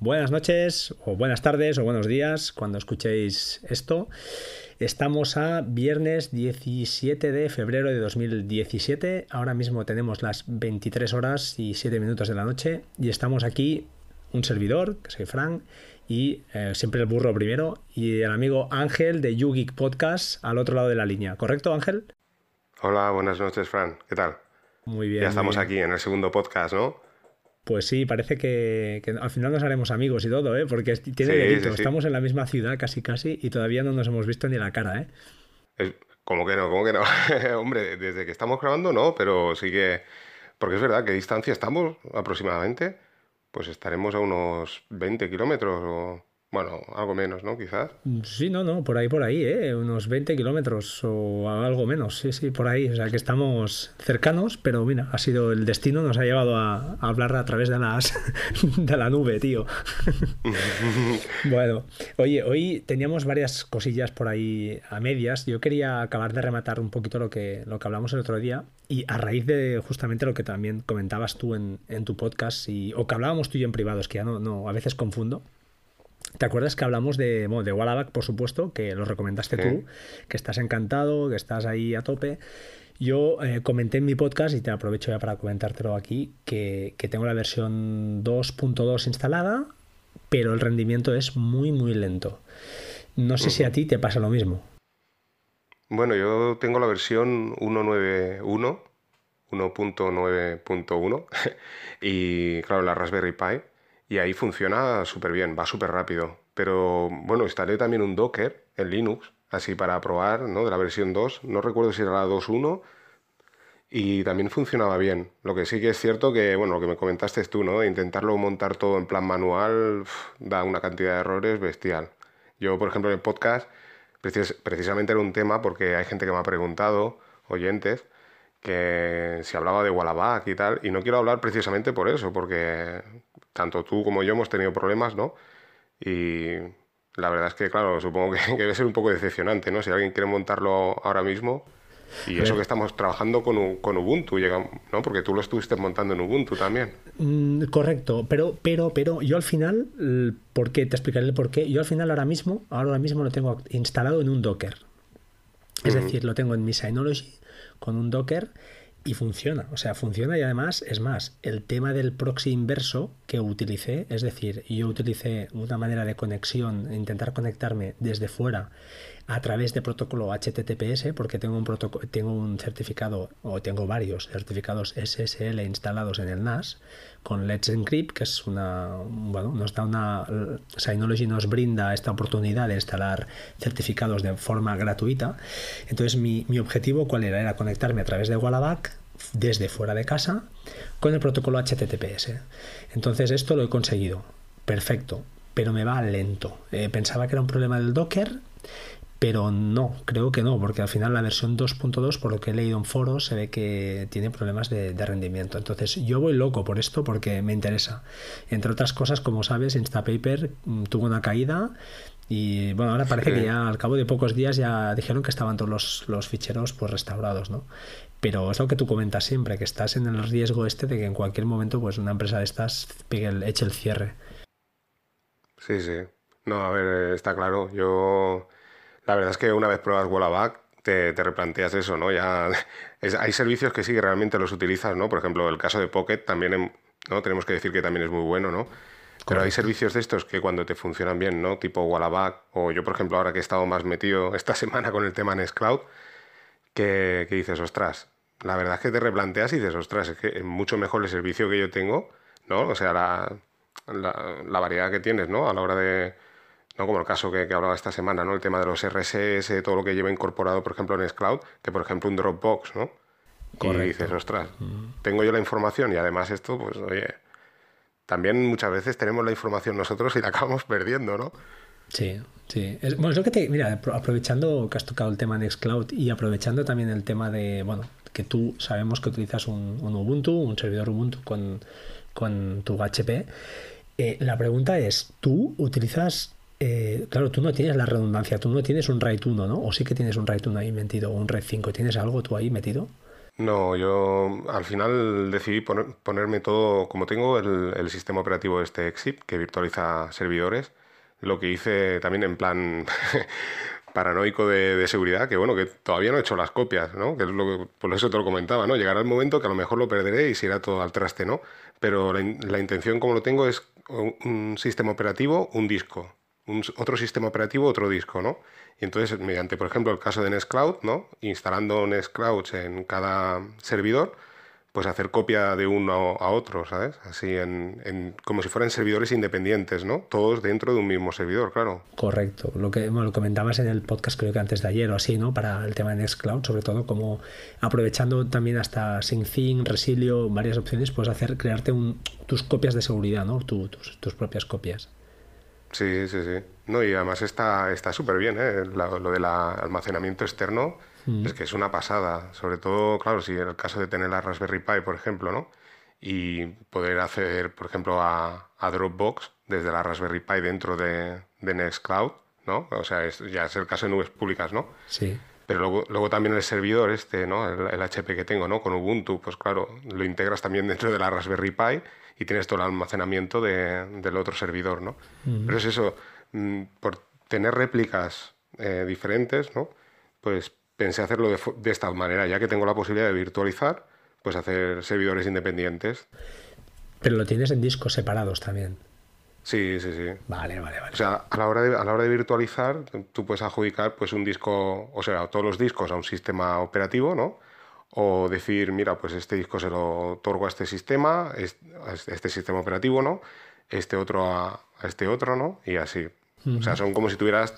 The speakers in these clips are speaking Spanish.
Buenas noches, o buenas tardes, o buenos días, cuando escuchéis esto. Estamos a viernes 17 de febrero de 2017. Ahora mismo tenemos las 23 horas y 7 minutos de la noche y estamos aquí, un servidor, que soy Frank, y eh, siempre el burro primero, y el amigo Ángel de YouGeek Podcast al otro lado de la línea. ¿Correcto, Ángel? Hola, buenas noches, Frank. ¿Qué tal? Muy bien. Ya estamos aquí en el segundo podcast, ¿no? Pues sí, parece que, al final nos haremos amigos y todo, ¿eh? Porque tiene delito. Estamos en la misma ciudad casi casi y todavía no nos hemos visto ni la cara, ¿eh? ¿Cómo que no? ¿Cómo que no? Hombre, desde que estamos grabando no, pero sí que... Porque es verdad, ¿qué distancia estamos aproximadamente? Pues estaremos a unos 20 kilómetros o... Bueno, algo menos, ¿no? Quizás. Sí, no, no, por ahí, por ahí, ¿eh? Unos 20 kilómetros o algo menos, sí, sí, por ahí. O sea que estamos cercanos, pero mira, ha sido el destino, nos ha llevado a, hablar a través de, las, de la nube, tío. bueno, oye, hoy teníamos varias cosillas por ahí a medias. Yo quería acabar de rematar un poquito lo que, lo que hablamos el otro día y a raíz de justamente lo que también comentabas tú en, en tu podcast y, o que hablábamos tú y yo en privado, es que ya no, no, a veces confundo. ¿Te acuerdas que hablamos de, bueno, de Wallaback, por supuesto, que lo recomendaste tú, que estás encantado, que estás ahí a tope? Yo eh, comenté en mi podcast, y te aprovecho ya para comentártelo aquí, que, tengo la versión 2.2 instalada, pero el rendimiento es muy, muy lento. No sé si a ti te pasa lo mismo. Bueno, yo tengo la versión 191, 1.9.1, y claro, la Raspberry Pi y ahí funciona súper bien, va súper rápido. Pero bueno, instalé también un Docker en Linux, así para probar, ¿no? De la versión 2, no recuerdo si era la 2.1 y también funcionaba bien. Lo que sí que es cierto que, bueno, lo que me comentaste tú, ¿no? Intentarlo montar todo en plan manual da una cantidad de errores bestial. Yo, por ejemplo, en el podcast, precisamente era un tema porque hay gente que me ha preguntado, oyentes, que si hablaba de Wallaback y tal, y no quiero hablar precisamente por eso, porque tanto tú como yo hemos tenido problemas, ¿no? Y la verdad es que, claro, supongo que, debe ser un poco decepcionante, ¿no? Si alguien quiere montarlo ahora mismo, y eso que estamos trabajando con, con Ubuntu, ¿no? Porque tú lo estuviste montando en Ubuntu también. Mm, correcto, pero, pero, pero yo al final, ¿por qué? Te explicaré el por qué. Yo al final ahora mismo, ahora mismo lo tengo instalado en un Docker. Es decir, lo tengo en mi Synology con un Docker y funciona, o sea, funciona y además es más, el tema del proxy inverso que utilicé, es decir, yo utilicé una manera de conexión, intentar conectarme desde fuera a través de protocolo HTTPS, porque tengo un, tengo un certificado, o tengo varios certificados SSL instalados en el NAS, con Let's Encrypt, que es una, bueno, nos da una, Synology nos brinda esta oportunidad de instalar certificados de forma gratuita. Entonces, mi, mi objetivo, ¿cuál era? Era conectarme a través de Wallaback desde fuera de casa con el protocolo HTTPS. Entonces, esto lo he conseguido. Perfecto, pero me va lento. Eh, pensaba que era un problema del Docker pero no, creo que no, porque al final la versión 2.2, por lo que he leído en foros, se ve que tiene problemas de, rendimiento. Entonces yo voy loco por esto porque me interesa. Entre otras cosas, como sabes, Instapaper mm, tuvo una caída y bueno, ahora parece que ya al cabo de pocos días ya dijeron que estaban todos los, ficheros pues restaurados, ¿no? Pero es lo que tú comentas siempre, que estás en el riesgo este de que en cualquier momento pues una empresa de estas el, eche el cierre. Sí, sí. No, a ver, está claro. Yo la verdad es que una vez pruebas Wallaback, te, te replanteas eso, ¿no? Ya hay servicios que sí que realmente los utilizas, ¿no? Por ejemplo, el caso de Pocket también, ¿no? Tenemos que decir que también es muy bueno, ¿no? Pero hay servicios de estos que cuando te funcionan bien, ¿no? Tipo Wallaback, o yo, por ejemplo, ahora que he estado más metido esta semana con el tema Nextcloud, que, que dices, ostras, la verdad es que te replanteas y dices, ostras, es que es mucho mejor el servicio que yo tengo, ¿no? O sea, la, la variedad que tienes, ¿no? A la hora de, ¿no? como el caso que, que, hablaba esta semana, ¿no? el tema de los RSS, todo lo que lleva incorporado, por ejemplo, en Scloud, que por ejemplo un Dropbox, ¿no? Y dices, ostras, tengo yo la información y además esto, pues oye, también muchas veces tenemos la información nosotros y la acabamos perdiendo, ¿no? Sí, sí. bueno, es lo que te. Mira, aprovechando que has tocado el tema de Nextcloud y aprovechando también el tema de. Bueno, que tú sabemos que utilizas un, Ubuntu, un servidor Ubuntu con, con tu HP. Eh, la pregunta es: ¿tú utilizas eh, claro, tú no tienes la redundancia, tú no tienes un RAID 1, ¿no? O sí que tienes un RAID 1 ahí metido, o un RAID 5. ¿Tienes algo tú ahí metido? No, yo al final decidí ponerme todo, como tengo el, sistema operativo este Exit, que virtualiza servidores, lo que hice también en plan paranoico de, seguridad, que bueno, que todavía no he hecho las copias, ¿no? Que es lo que, por eso te lo comentaba, ¿no? Llegará el momento que a lo mejor lo perderé y se irá todo al traste, ¿no? Pero la, intención como lo tengo es un, sistema operativo, un disco, un, otro sistema operativo, otro disco, ¿no? Y entonces, mediante, por ejemplo, el caso de Nextcloud, ¿no? Instalando Nextcloud en cada servidor, pues hacer copia de uno a otro, ¿sabes? Así en, como si fueran servidores independientes, ¿no? Todos dentro de un mismo servidor, claro. Correcto. Lo que lo comentabas en el podcast creo que antes de ayer o así, ¿no? Para el tema de Nextcloud, sobre todo como aprovechando también hasta SyncThing, Resilio, varias opciones, puedes hacer crearte un, tus copias de seguridad, ¿no? tus, tus propias copias. Sí, sí, sí. No, y además está súper bien, ¿eh? lo del almacenamiento externo Mm. Es que es una pasada, sobre todo, claro, si en el caso de tener la Raspberry Pi, por ejemplo, ¿no? Y poder acceder, por ejemplo, a, Dropbox desde la Raspberry Pi dentro de, de Nextcloud, ¿no? O sea, ya es el caso de nubes públicas, ¿no? Sí. Pero luego, luego también el servidor este, ¿no? El, HP que tengo, ¿no? Con Ubuntu, pues claro, lo integras también dentro de la Raspberry Pi y tienes todo el almacenamiento del otro servidor, ¿no? Pero es eso, mm, por tener réplicas eh, diferentes, ¿no? Pues pensé hacerlo de, esta manera, ya que tengo la posibilidad de virtualizar, pues hacer servidores independientes. Pero lo tienes en discos separados también. Sí, sí, sí. Vale, vale, vale. O sea, a la hora de, a la hora de virtualizar, tú puedes adjudicar pues un disco, o sea, todos los discos a un sistema operativo, ¿no? O decir, mira, pues este disco se lo otorgo a este sistema, a este sistema operativo, ¿no? Este otro a, a este otro, ¿no? Y así. O sea, son como si tuvieras,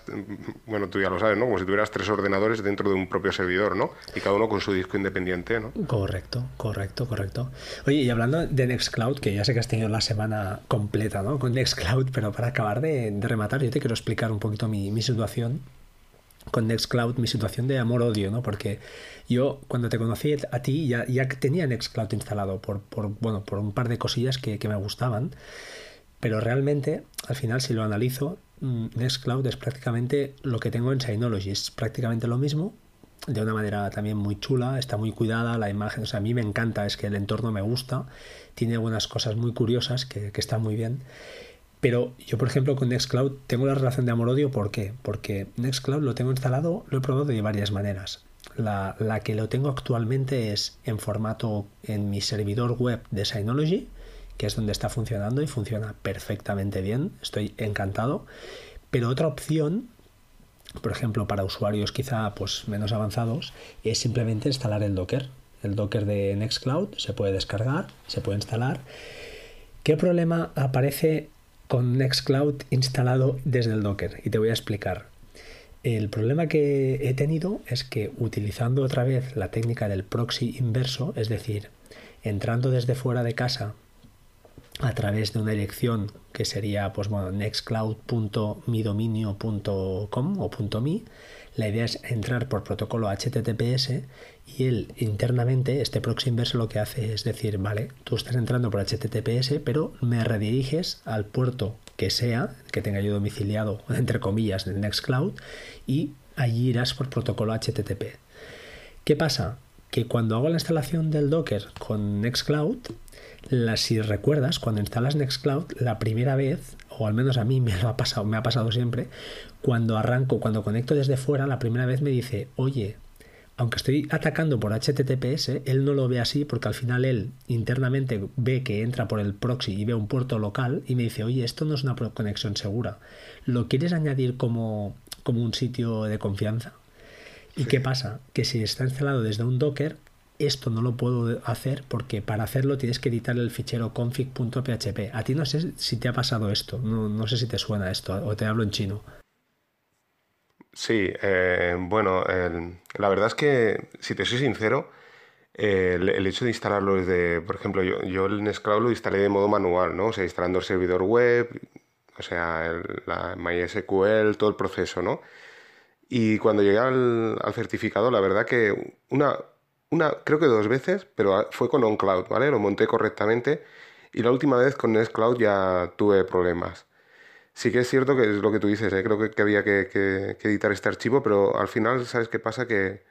bueno, tú ya lo sabes, ¿no? Como si tuvieras tres ordenadores dentro de un propio servidor, ¿no? Y cada uno con su disco independiente, ¿no? Correcto, correcto, correcto. Oye, y hablando de Nextcloud, que ya sé que has tenido la semana completa, ¿no? Con Nextcloud, pero para acabar de, rematar, yo te quiero explicar un poquito mi, mi situación con Nextcloud, mi situación de amor-odio, ¿no? Porque yo cuando te conocí a ti ya, ya tenía Nextcloud instalado por, por, bueno, por un par de cosillas que, que me gustaban. Pero realmente, al final, si lo analizo, mm, Nextcloud es prácticamente lo que tengo en Synology. Es prácticamente lo mismo, de una manera también muy chula, está muy cuidada la imagen. O sea, a mí me encanta, es que el entorno me gusta, tiene algunas cosas muy curiosas que, que están muy bien. Pero yo, por ejemplo, con Nextcloud tengo la relación de amor-odio. ¿Por qué? Porque Nextcloud lo tengo instalado, lo he probado de varias maneras. La, la, que lo tengo actualmente es en formato en mi servidor web de Synology, que es donde está funcionando y funciona perfectamente bien. Estoy encantado. Pero otra opción, por ejemplo, para usuarios quizá pues, menos avanzados, es simplemente instalar el Docker. El Docker de Nextcloud se puede descargar, se puede instalar. ¿Qué problema aparece con Nextcloud instalado desde el Docker? Y te voy a explicar. El problema que he tenido es que utilizando otra vez la técnica del proxy inverso, es decir, entrando desde fuera de casa a través de una dirección que sería pues bueno nextcloud.midominio.com o .me la idea es entrar por protocolo HTTPS y él internamente este proxy inverso lo que hace es decir vale tú estás entrando por HTTPS pero me rediriges al puerto que sea que tenga yo domiciliado entre comillas en Nextcloud y allí irás por protocolo HTTP ¿qué pasa? que cuando hago la instalación del Docker con Nextcloud si recuerdas, cuando instalas Nextcloud, la primera vez, o al menos a mí me lo ha pasado, me ha pasado siempre, cuando arranco, cuando conecto desde fuera, la primera vez me dice, oye, aunque estoy atacando por HTTPS, él no lo ve así porque al final él internamente ve que entra por el proxy y ve un puerto local y me dice, oye, esto no es una conexión segura. ¿Lo quieres añadir como, como un sitio de confianza? ¿Y qué pasa? Que si está instalado desde un Docker, esto no lo puedo hacer porque para hacerlo tienes que editar el fichero config.php. A ti no sé si te ha pasado esto, no, sé si te suena esto o te hablo en chino. Sí, eh, bueno, la verdad es que, si te soy sincero, el, hecho de instalarlo desde, por ejemplo, yo, yo el Nextcloud lo instalé de modo manual, ¿no? O sea, instalando el servidor web, o sea, la MySQL, todo el proceso, ¿no? Y cuando llegué al certificado, la verdad que una, una, creo que dos veces, pero fue con OnCloud, ¿vale? Lo monté correctamente y la última vez con Nextcloud ya tuve problemas. Sí que es cierto que es lo que tú dices, ¿eh? creo que, había que, editar este archivo, pero al final, ¿sabes qué pasa? Que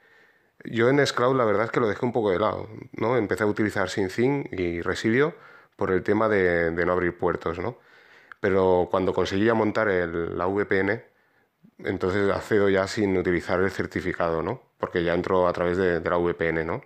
Yo en Scloud la verdad es que lo dejé un poco de lado, ¿no? Empecé a utilizar SyncThing y Residio por el tema de, no abrir puertos, ¿no? Pero cuando conseguí montar la VPN, entonces accedo ya sin utilizar el certificado, ¿no? Porque ya entro a través de, de la VPN, ¿no?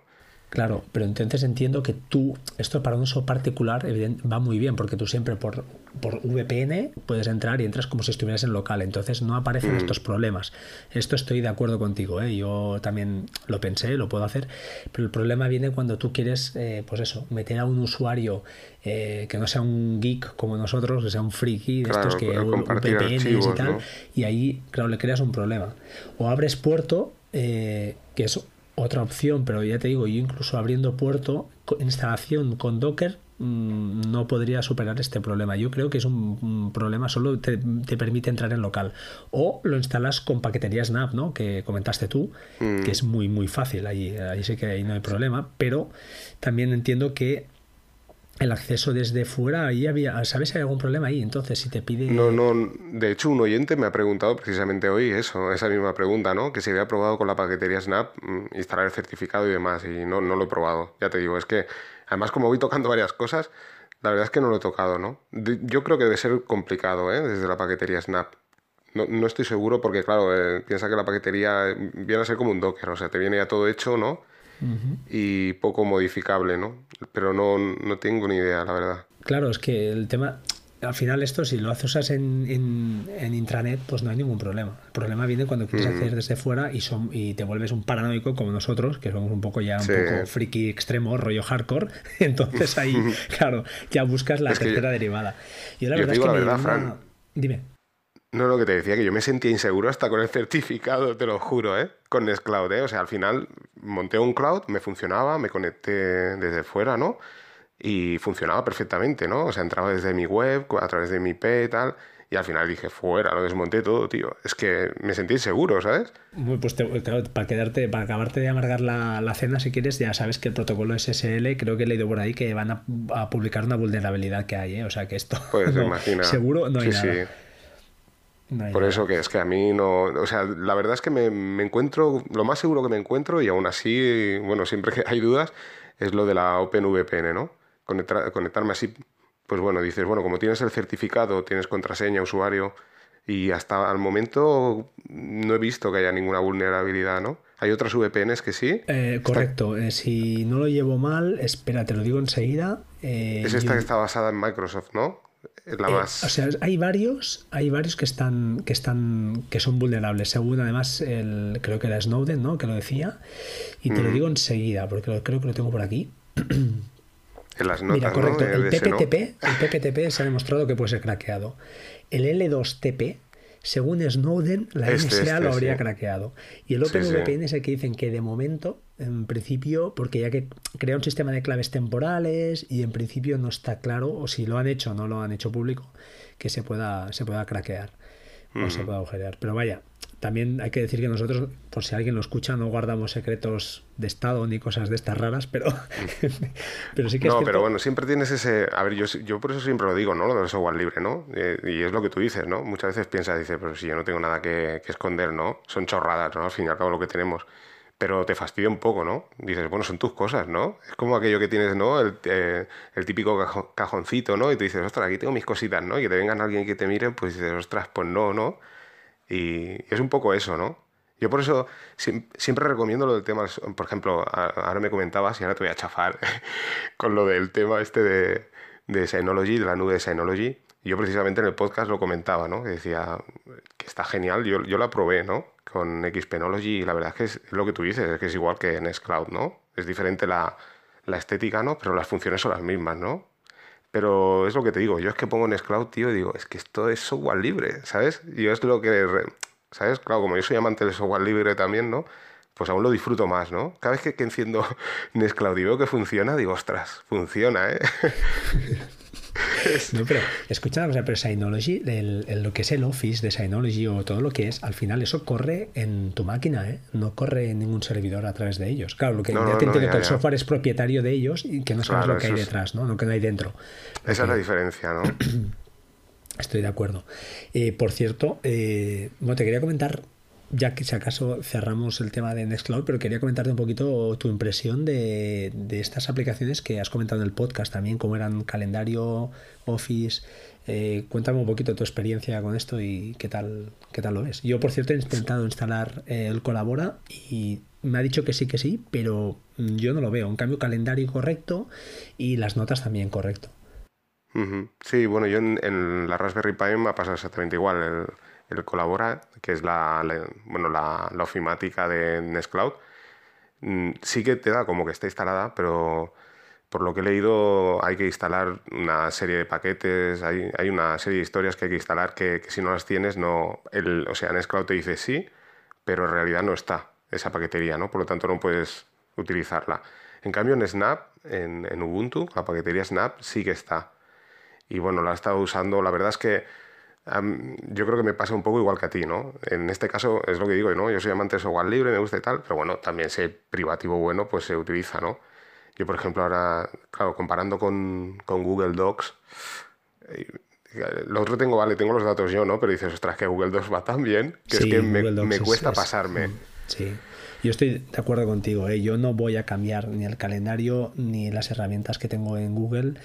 Claro, pero entonces entiendo que tú, esto para un uso particular va muy bien, porque tú siempre por, por VPN puedes entrar y entras como si estuvieras en local, entonces no aparecen mm. estos problemas. Esto estoy de acuerdo contigo, ¿eh? yo también lo pensé, lo puedo hacer, pero el problema viene cuando tú quieres, eh, pues eso, meter a un usuario eh, que no sea un geek como nosotros, que sea un friki de estos que VPNs y tal, y ahí, claro, le creas un problema. O abres puerto, que es otra opción, pero ya te digo, yo incluso abriendo puerto, instalación con Docker, mm, no podría superar este problema. Yo creo que es un, problema, solo te, permite entrar en local. O lo instalas con paquetería Snap, ¿no? Que comentaste tú, mm. que es muy, muy fácil. Ahí, ahí sí que ahí no hay problema. Pero también entiendo que el acceso desde fuera, ahí había, ¿sabes si hay algún problema ahí? Entonces, si te pide... No, no, de hecho un oyente me ha preguntado precisamente hoy eso, esa misma pregunta, ¿no? Que si había probado con la paquetería Snap mm, instalar el certificado y demás, y no, no lo he probado, ya te digo, es que además como voy tocando varias cosas, la verdad es que no lo he tocado, ¿no? yo creo que debe ser complicado, ¿eh? Desde la paquetería Snap. No, no estoy seguro porque, claro, eh, piensa que la paquetería viene a ser como un Docker, o sea, te viene ya todo hecho, ¿no? Y poco modificable, ¿no? Pero no, no, tengo ni idea, la verdad. Claro, es que el tema, al final esto si lo haces en, en, intranet, pues no hay ningún problema. El problema viene cuando quieres hacer desde fuera y, son, y te vuelves un paranoico como nosotros, que somos un poco ya un poco friki extremo, rollo hardcore. Entonces ahí, claro, ya buscas la tercera derivada. Y la verdad es que la verdad, Dime. No, lo que te decía, que yo me sentía inseguro hasta con el certificado, te lo juro, ¿eh? Con Nextcloud, ¿eh? O sea, al final monté un cloud, me funcionaba, me conecté desde fuera, ¿no? Y funcionaba perfectamente, ¿no? O sea, entraba desde mi web, a través de mi IP y tal. Y al final dije, fuera, lo desmonté todo, tío. Es que me sentí inseguro, ¿sabes? Pues para quedarte, para acabarte de amargar la, cena, si quieres, ya sabes que el protocolo SSL, creo que he leído por ahí que van a, publicar una vulnerabilidad que hay, ¿eh? O sea que esto. Pues imagina. Seguro no hay nada. Sí. Por eso que es que a mí no, o sea, la verdad es que me, encuentro, lo más seguro que me encuentro, y aún así, bueno, siempre que hay dudas, es lo de la OpenVPN, ¿no? conectarme así, pues bueno, dices, bueno, como tienes el certificado, tienes contraseña, usuario, y hasta el momento no he visto que haya ninguna vulnerabilidad, ¿no? ¿Hay otras VPNs que sí? Eh, correcto. Eh, si no lo llevo mal, espera, te lo digo enseguida. Eh, es esta que está basada en Microsoft, ¿no? Eh, o sea, hay varios, hay varios que están, que están, que son vulnerables. Según además, el, creo que era Snowden, ¿no? Que lo decía. Y te lo digo enseguida, porque creo que lo tengo por aquí. En las notas, Mira, correcto. El, PPTP, el PPTP se ha demostrado que puede ser craqueado. El L2TP según Snowden, la NSA este, este, lo habría craqueado. Y el OpenVPN es el que dicen que de momento, en principio, porque ya que crea un sistema de claves temporales y en principio no está claro, o si lo han hecho o no lo han hecho público, que se pueda, se pueda craquear o se pueda agujerear. Pero vaya, también hay que decir que nosotros, por si alguien lo escucha, no guardamos secretos de Estado ni cosas de estas raras, pero, pero sí que No, pero bueno, siempre tienes ese... A ver, yo, yo por eso siempre lo digo, ¿no? Lo del software libre, ¿no? Eh, y es lo que tú dices, ¿no? Muchas veces piensas, dices, pero si yo no tengo nada que, esconder, ¿no? Son chorradas, ¿no? Al fin y al cabo lo que tenemos pero te fastidia un poco, ¿no? Dices, bueno, son tus cosas, ¿no? Es como aquello que tienes, ¿no? El, eh, el típico cajoncito, ¿no? Y tú dices, ostras, aquí tengo mis cositas, ¿no? Y que te vengan alguien que te mire, pues dices, ostras, pues no, ¿no? Y es un poco eso, ¿no? Yo por eso siempre recomiendo lo del tema, por ejemplo, ahora me comentabas y ahora te voy a chafar con lo del tema este de, de Synology, de la nube de Synology. Yo precisamente en el podcast lo comentaba, ¿no? Decía que está genial, yo, yo la probé, ¿no? Con Xpenology y la verdad es que es lo que tú dices, es que es igual que en Cloud, ¿no? Es diferente la, la estética, ¿no? Pero las funciones son las mismas, ¿no? Pero es lo que te digo, yo es que pongo en Scloud, tío, y digo, es que esto es software libre, ¿sabes? Yo es lo que, ¿sabes? Claro, como yo soy amante del software libre también, ¿no? Pues aún lo disfruto más, ¿no? Cada vez que, que enciendo Nextcloud y veo que funciona, digo, ostras, funciona, ¿eh? no, pero escucha una cosa, pero Synology, lo que es el Office de Synology o todo lo que es, al final eso corre en tu máquina, ¿eh? no corre en ningún servidor a través de ellos. Claro, lo que ya te entiendo que el software es propietario de ellos y que no sabes lo que hay detrás, ¿no? lo que no hay dentro. Esa es la diferencia, ¿no? Estoy de acuerdo. Eh, por cierto, eh, bueno, te quería comentar ya que si acaso cerramos el tema de Nextcloud, pero quería comentarte un poquito tu impresión de, estas aplicaciones que has comentado en el podcast también, como eran calendario, Office. Eh, cuéntame un poquito tu experiencia con esto y qué tal, qué tal lo ves. Yo, por cierto, he intentado instalar eh, el Colabora y me ha dicho que sí, que sí, pero yo no lo veo. En cambio, calendario correcto y las notas también correcto. Sí, bueno, yo en, la Raspberry Pi me ha pasado exactamente igual. El Colabora, que es la, bueno, la, ofimática de Nextcloud, mm, sí que te da como que está instalada, pero por lo que he leído hay que instalar una serie de paquetes, hay, hay una serie de historias que hay que instalar que, si no las tienes, no, el, o sea, Nextcloud te dice sí, pero en realidad no está esa paquetería, ¿no? Por lo tanto no puedes utilizarla. En cambio en Snap, en, en Ubuntu, la paquetería Snap sí que está. Y bueno, la he estado usando, la verdad es que yo creo que me pasa un poco igual que a ti, ¿no? En este caso es lo que digo, ¿no? Yo soy amante de software libre, me gusta y tal, pero bueno, también sé privativo bueno, pues se utiliza, ¿no? Yo, por ejemplo, ahora, claro, comparando con, Google Docs, eh, lo otro tengo, vale, tengo los datos yo, ¿no? Pero dices, ostras, que Google Docs va tan bien que es que me, cuesta pasarme. Mm, sí. Yo estoy de acuerdo contigo, ¿eh? yo no voy a cambiar ni el calendario ni las herramientas que tengo en Google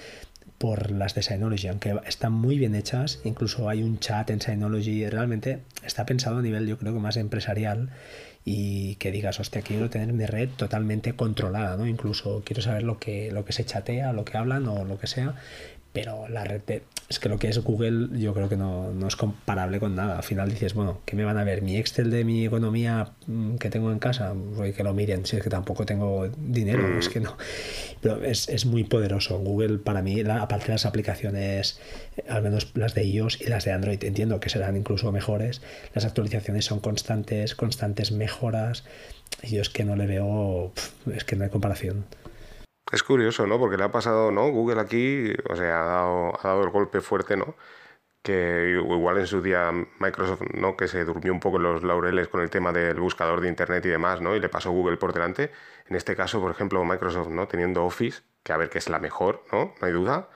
por las de Synology, aunque están muy bien hechas, incluso hay un chat en Synology, realmente está pensado a nivel yo creo que más empresarial y que digas, hostia, quiero tener mi red totalmente controlada, ¿no? Incluso quiero saber lo que, lo que se chatea, lo que hablan o lo que sea, pero la red es que lo que es Google yo creo que no, es comparable con nada. Al final dices, bueno, ¿qué me van a ver? ¿Mi Excel de mi economía mm, que tengo en casa? Voy que lo miren, si es que tampoco tengo dinero, es que no. Pero es, muy poderoso. Google para mí, aparte de las aplicaciones, al menos las de iOS y las de Android, entiendo que serán incluso mejores. Las actualizaciones son constantes, constantes mejoras. Y yo es que no le veo, es que no hay comparación. Es curioso, ¿no? Porque le ha pasado, ¿no? Google aquí, o sea, ha dado, ha dado el golpe fuerte, ¿no? Que igual en su día Microsoft, ¿no? Que se durmió un poco los laureles con el tema del buscador de Internet y demás, ¿no? Y le pasó Google por delante. En este caso, por ejemplo, Microsoft, ¿no? Teniendo Office, que a ver que es la mejor, ¿no? No hay duda.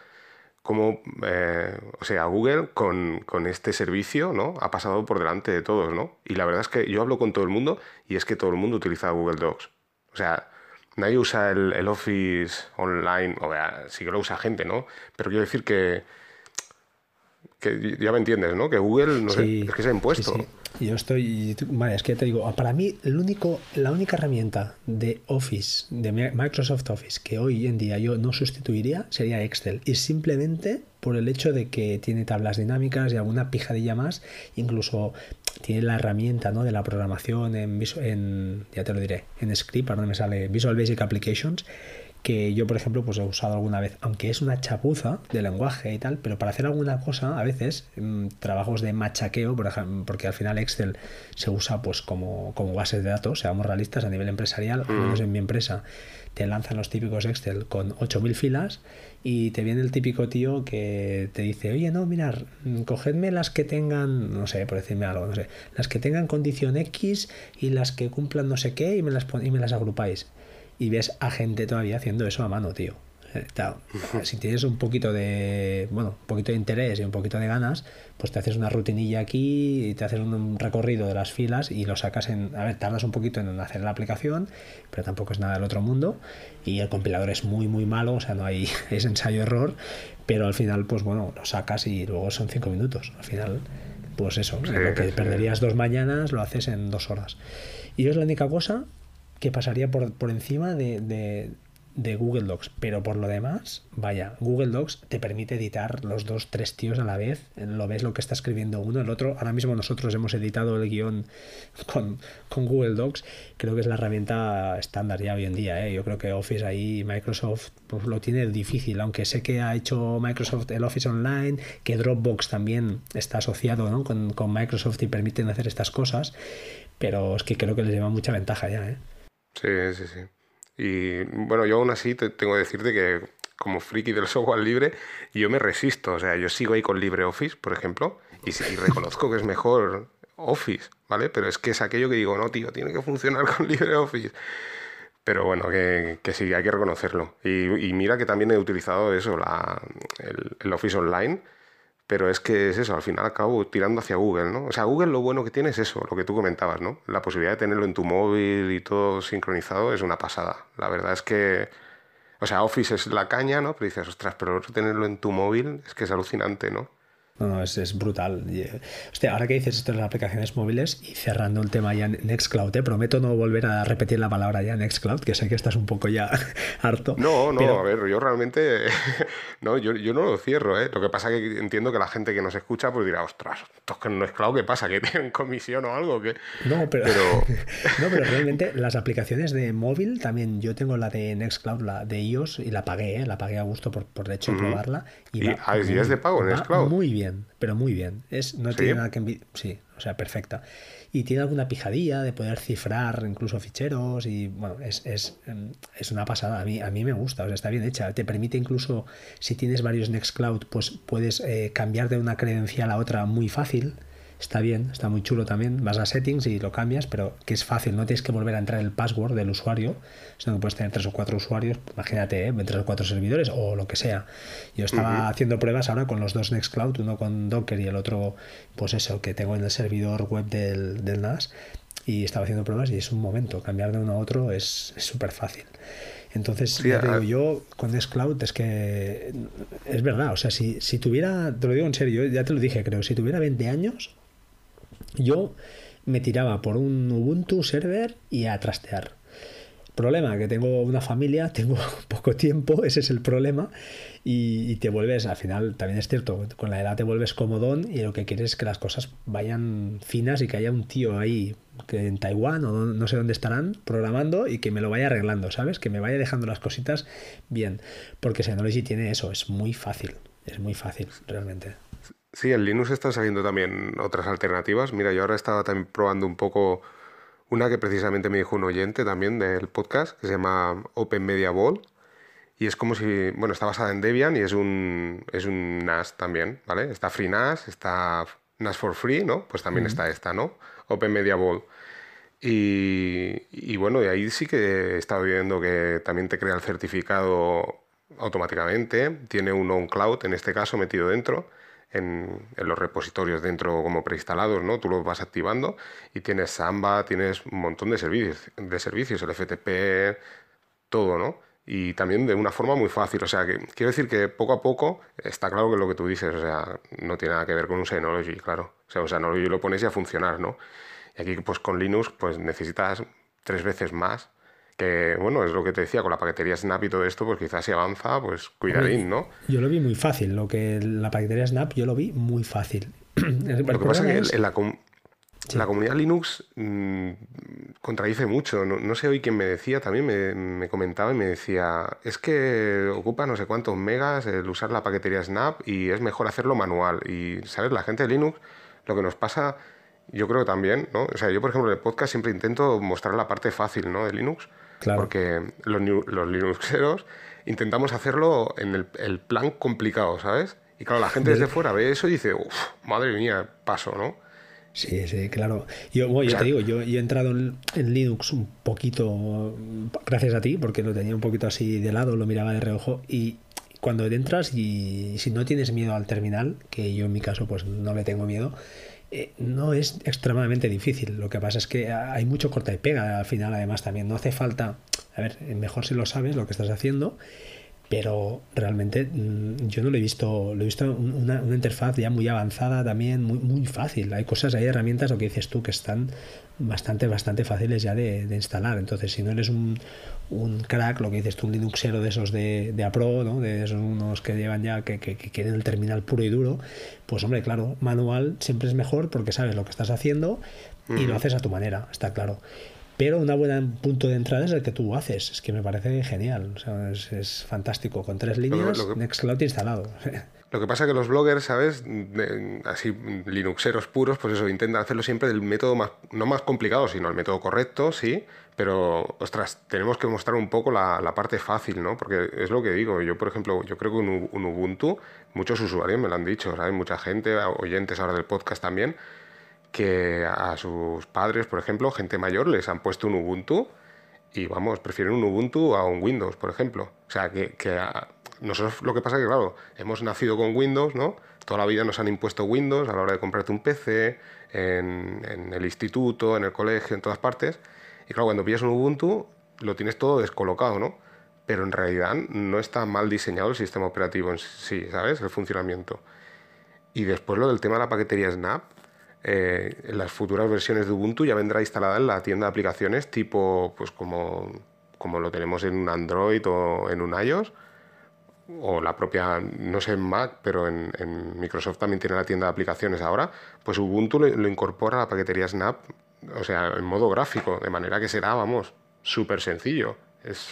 Como, eh, o sea, Google con, con, este servicio, ¿no? Ha pasado por delante de todos, ¿no? Y la verdad es que yo hablo con todo el mundo y es que todo el mundo utiliza Google Docs. O sea, nadie usa el, Office online, o sea, sí que lo usa gente, ¿no? Pero quiero decir que, que ya me entiendes, ¿no? Que Google no es que se ha impuesto. Yo estoy, vale, es que te digo, para mí el único, la única herramienta de Office, de Microsoft Office, que hoy en día yo no sustituiría sería Excel. Y simplemente por el hecho de que tiene tablas dinámicas y alguna pijadilla más, incluso tiene la herramienta ¿no? de la programación en, en, ya te lo diré, en script, ahora me sale Visual Basic Applications, que yo, por ejemplo, pues he usado alguna vez, aunque es una chapuza de lenguaje y tal, pero para hacer alguna cosa, a veces, mm, trabajos de machaqueo, por ejemplo, porque al final Excel se usa pues como, como base de datos, seamos realistas, a nivel empresarial, al menos en mi empresa, te lanzan los típicos Excel con 8.000 filas y te viene el típico tío que te dice, oye, no, mirad, mm, cogedme las que tengan, no sé, por decirme algo, no sé, las que tengan condición X y las que cumplan no sé qué y me las, y me las agrupáis y ves a gente todavía haciendo eso a mano, tío. Eh, si tienes un poquito de bueno, un poquito de interés y un poquito de ganas, pues te haces una rutinilla aquí y te haces un recorrido de las filas y lo sacas en, a ver, tardas un poquito en hacer la aplicación, pero tampoco es nada del otro mundo y el compilador es muy muy malo, o sea, no hay es ensayo error, pero al final pues bueno, lo sacas y luego son cinco minutos. Al final pues eso, lo que perderías dos mañanas lo haces en dos horas. Y es la única cosa que pasaría por, por encima de, de Google Docs, pero por lo demás, vaya, Google Docs te permite editar los dos, tres tíos a la vez, lo ves lo que está escribiendo uno, el otro, ahora mismo nosotros hemos editado el guion con, Google Docs, creo que es la herramienta estándar ya hoy en día, ¿eh? yo creo que Office ahí, Microsoft pues, lo tiene difícil, aunque sé que ha hecho Microsoft el Office Online, que Dropbox también está asociado con, con Microsoft y permiten hacer estas cosas, pero es que creo que les lleva mucha ventaja ya. ¿eh? Sí, sí, sí. Y bueno, yo aún así te tengo que decirte que como friki del software libre, yo me resisto. O sea, yo sigo ahí con LibreOffice, por ejemplo, y, reconozco que es mejor Office, ¿vale? Pero es que es aquello que digo, no, tío, tiene que funcionar con LibreOffice. Pero bueno, que, que sí, hay que reconocerlo. Y, mira que también he utilizado eso, la, el, Office Online, pero es que es eso, al final acabo tirando hacia Google, ¿no? O sea, Google lo bueno que tiene es eso, lo que tú comentabas, ¿no? La posibilidad de tenerlo en tu móvil y todo sincronizado es una pasada. La verdad es que, o sea, Office es la caña, ¿no? Pero dices, ostras, pero tenerlo en tu móvil es que es alucinante, ¿no? No, no, es, es brutal. Hostia, ahora que dices esto de las aplicaciones móviles y cerrando el tema ya en Nextcloud, ¿eh? prometo no volver a repetir la palabra ya Nextcloud, que sé que estás un poco ya harto. No, no, a ver, yo realmente, no, yo, yo, no lo cierro, ¿eh? Lo que pasa es que entiendo que la gente que nos escucha pues dirá, ostras, esto es que no es ¿qué pasa? ¿Que tienen comisión o algo? que No, pero, no, pero realmente las aplicaciones de móvil también, yo tengo la de Nextcloud, la de iOS, y la pagué, ¿eh? la pagué a gusto por, por de hecho probarla. Y, y, es de pago Nextcloud. Muy bien pero muy bien. Es, no tiene nada que Sí, o sea, perfecta. Y tiene alguna pijadilla de poder cifrar incluso ficheros y bueno, es, es, em, es, una pasada. A mí, a mí me gusta, o sea, está bien hecha. Te permite incluso, si tienes varios Nextcloud, pues puedes eh, cambiar de una credencial a otra muy fácil está bien, está muy chulo también. Vas a settings y lo cambias, pero que es fácil, no tienes que volver a entrar el password del usuario, sino que puedes tener tres o cuatro usuarios, imagínate, ¿eh? tres o cuatro servidores o lo que sea. Yo estaba haciendo pruebas ahora con los dos Nextcloud, uno con Docker y el otro, pues eso, que tengo en el servidor web del, NAS, y estaba haciendo pruebas y es un momento, cambiar de uno a otro es súper fácil. Entonces, ya te digo, yo con Nextcloud es que es verdad, o sea, si, si tuviera, te lo digo en serio, ya te lo dije, creo, si tuviera 20 años, yo me tiraba por un Ubuntu server y a trastear. Problema, que tengo una familia, tengo poco tiempo, ese es el problema, y, te vuelves, al final también es cierto, con la edad te vuelves comodón y lo que quieres es que las cosas vayan finas y que haya un tío ahí que en Taiwán o no sé dónde estarán programando y que me lo vaya arreglando, ¿sabes? Que me vaya dejando las cositas bien, porque Synology tiene eso, es muy fácil, es muy fácil realmente. Sí, en Linux están saliendo también otras alternativas. Mira, yo ahora estaba también probando un poco una que precisamente me dijo un oyente también del podcast, que se llama Open Media Ball. Y es como si, bueno, está basada en Debian y es un, es un NAS también, ¿vale? Está Free NAS, está NAS for Free, ¿no? Pues también está esta, ¿no? Open Media Ball. Y, y, bueno, y ahí sí que he estado viendo que también te crea el certificado automáticamente. Tiene un on-cloud, en este caso, metido dentro en, los repositorios dentro como preinstalados, ¿no? Tú los vas activando y tienes Samba, tienes un montón de servicios, de servicios, el FTP, todo, ¿no? Y también de una forma muy fácil. O sea, que quiero decir que poco a poco está claro que lo que tú dices, o sea, no tiene nada que ver con un Synology, claro. O sea, un Synology lo pones y a funcionar, ¿no? Y aquí, pues con Linux, pues necesitas tres veces más que bueno, es lo que te decía, con la paquetería Snap y todo esto, pues quizás si avanza, pues cuidadín, ¿no? Yo lo vi muy fácil, lo que la paquetería Snap yo lo vi muy fácil. lo que pasa es que en la, la comunidad Linux mm, contradice mucho. No, sé hoy quién me decía, también me, comentaba y me decía, es que ocupa no sé cuántos megas el usar la paquetería Snap y es mejor hacerlo manual. Y, ¿sabes? La gente de Linux, lo que nos pasa, yo creo que también, ¿no? O sea, yo por ejemplo en el podcast siempre intento mostrar la parte fácil, ¿no? De Linux porque los, los Linuxeros intentamos hacerlo en el, plan complicado, ¿sabes? Y claro, la gente desde fuera ve eso y dice, uff, madre mía, paso, ¿no? Sí, sí, claro. Yo, yo te digo, yo, he entrado en, Linux un poquito, gracias a ti, porque lo tenía un poquito así de lado, lo miraba de reojo y cuando entras y si no tienes miedo al terminal, que yo en mi caso pues no le tengo miedo, eh, no es extremadamente difícil. Lo que pasa es que hay mucho corta y pega al final, además también. No hace falta, a ver, mejor si lo sabes lo que estás haciendo, pero realmente mm, yo no lo he visto, lo he visto una, interfaz ya muy avanzada también, muy, muy fácil. Hay cosas, hay herramientas, lo que dices tú, que están bastante, bastante fáciles ya de, instalar. Entonces, si no eres un, un, crack, lo que dices tú, un Linuxero de esos de, de Apro, ¿no? de esos unos que llevan ya, que, que, quieren el terminal puro y duro, pues hombre, claro, manual siempre es mejor porque sabes lo que estás haciendo y lo haces a tu manera, está claro. Pero un buen punto de entrada es el que tú haces, es que me parece genial, o sea, es, fantástico, con tres líneas, Nextcloud instalado. Lo que pasa es que los bloggers, ¿sabes? así, linuxeros puros, pues eso, intentan hacerlo siempre del método más, no más complicado, sino el método correcto, sí, pero, ostras, tenemos que mostrar un poco la, parte fácil, ¿no? Porque es lo que digo, yo, por ejemplo, yo creo que un, un Ubuntu, muchos usuarios me lo han dicho, ¿sabes? Mucha gente, oyentes ahora del podcast también, que a sus padres, por ejemplo, gente mayor, les han puesto un Ubuntu y, vamos, prefieren un Ubuntu a un Windows, por ejemplo. O sea, que, que nosotros lo que pasa es que, claro, hemos nacido con Windows, ¿no? Toda la vida nos han impuesto Windows a la hora de comprarte un PC, en, en el instituto, en el colegio, en todas partes. Y claro, cuando pillas un Ubuntu, lo tienes todo descolocado, ¿no? Pero en realidad no está mal diseñado el sistema operativo en sí, ¿sabes? El funcionamiento. Y después lo del tema de la paquetería Snap, eh, en las futuras versiones de Ubuntu ya vendrá instalada en la tienda de aplicaciones tipo, pues como, como lo tenemos en un Android o en un iOS, o la propia, no sé en Mac, pero en, Microsoft también tiene la tienda de aplicaciones ahora, pues Ubuntu lo, incorpora a la paquetería Snap, o sea, en modo gráfico, de manera que será, vamos, súper sencillo. Es,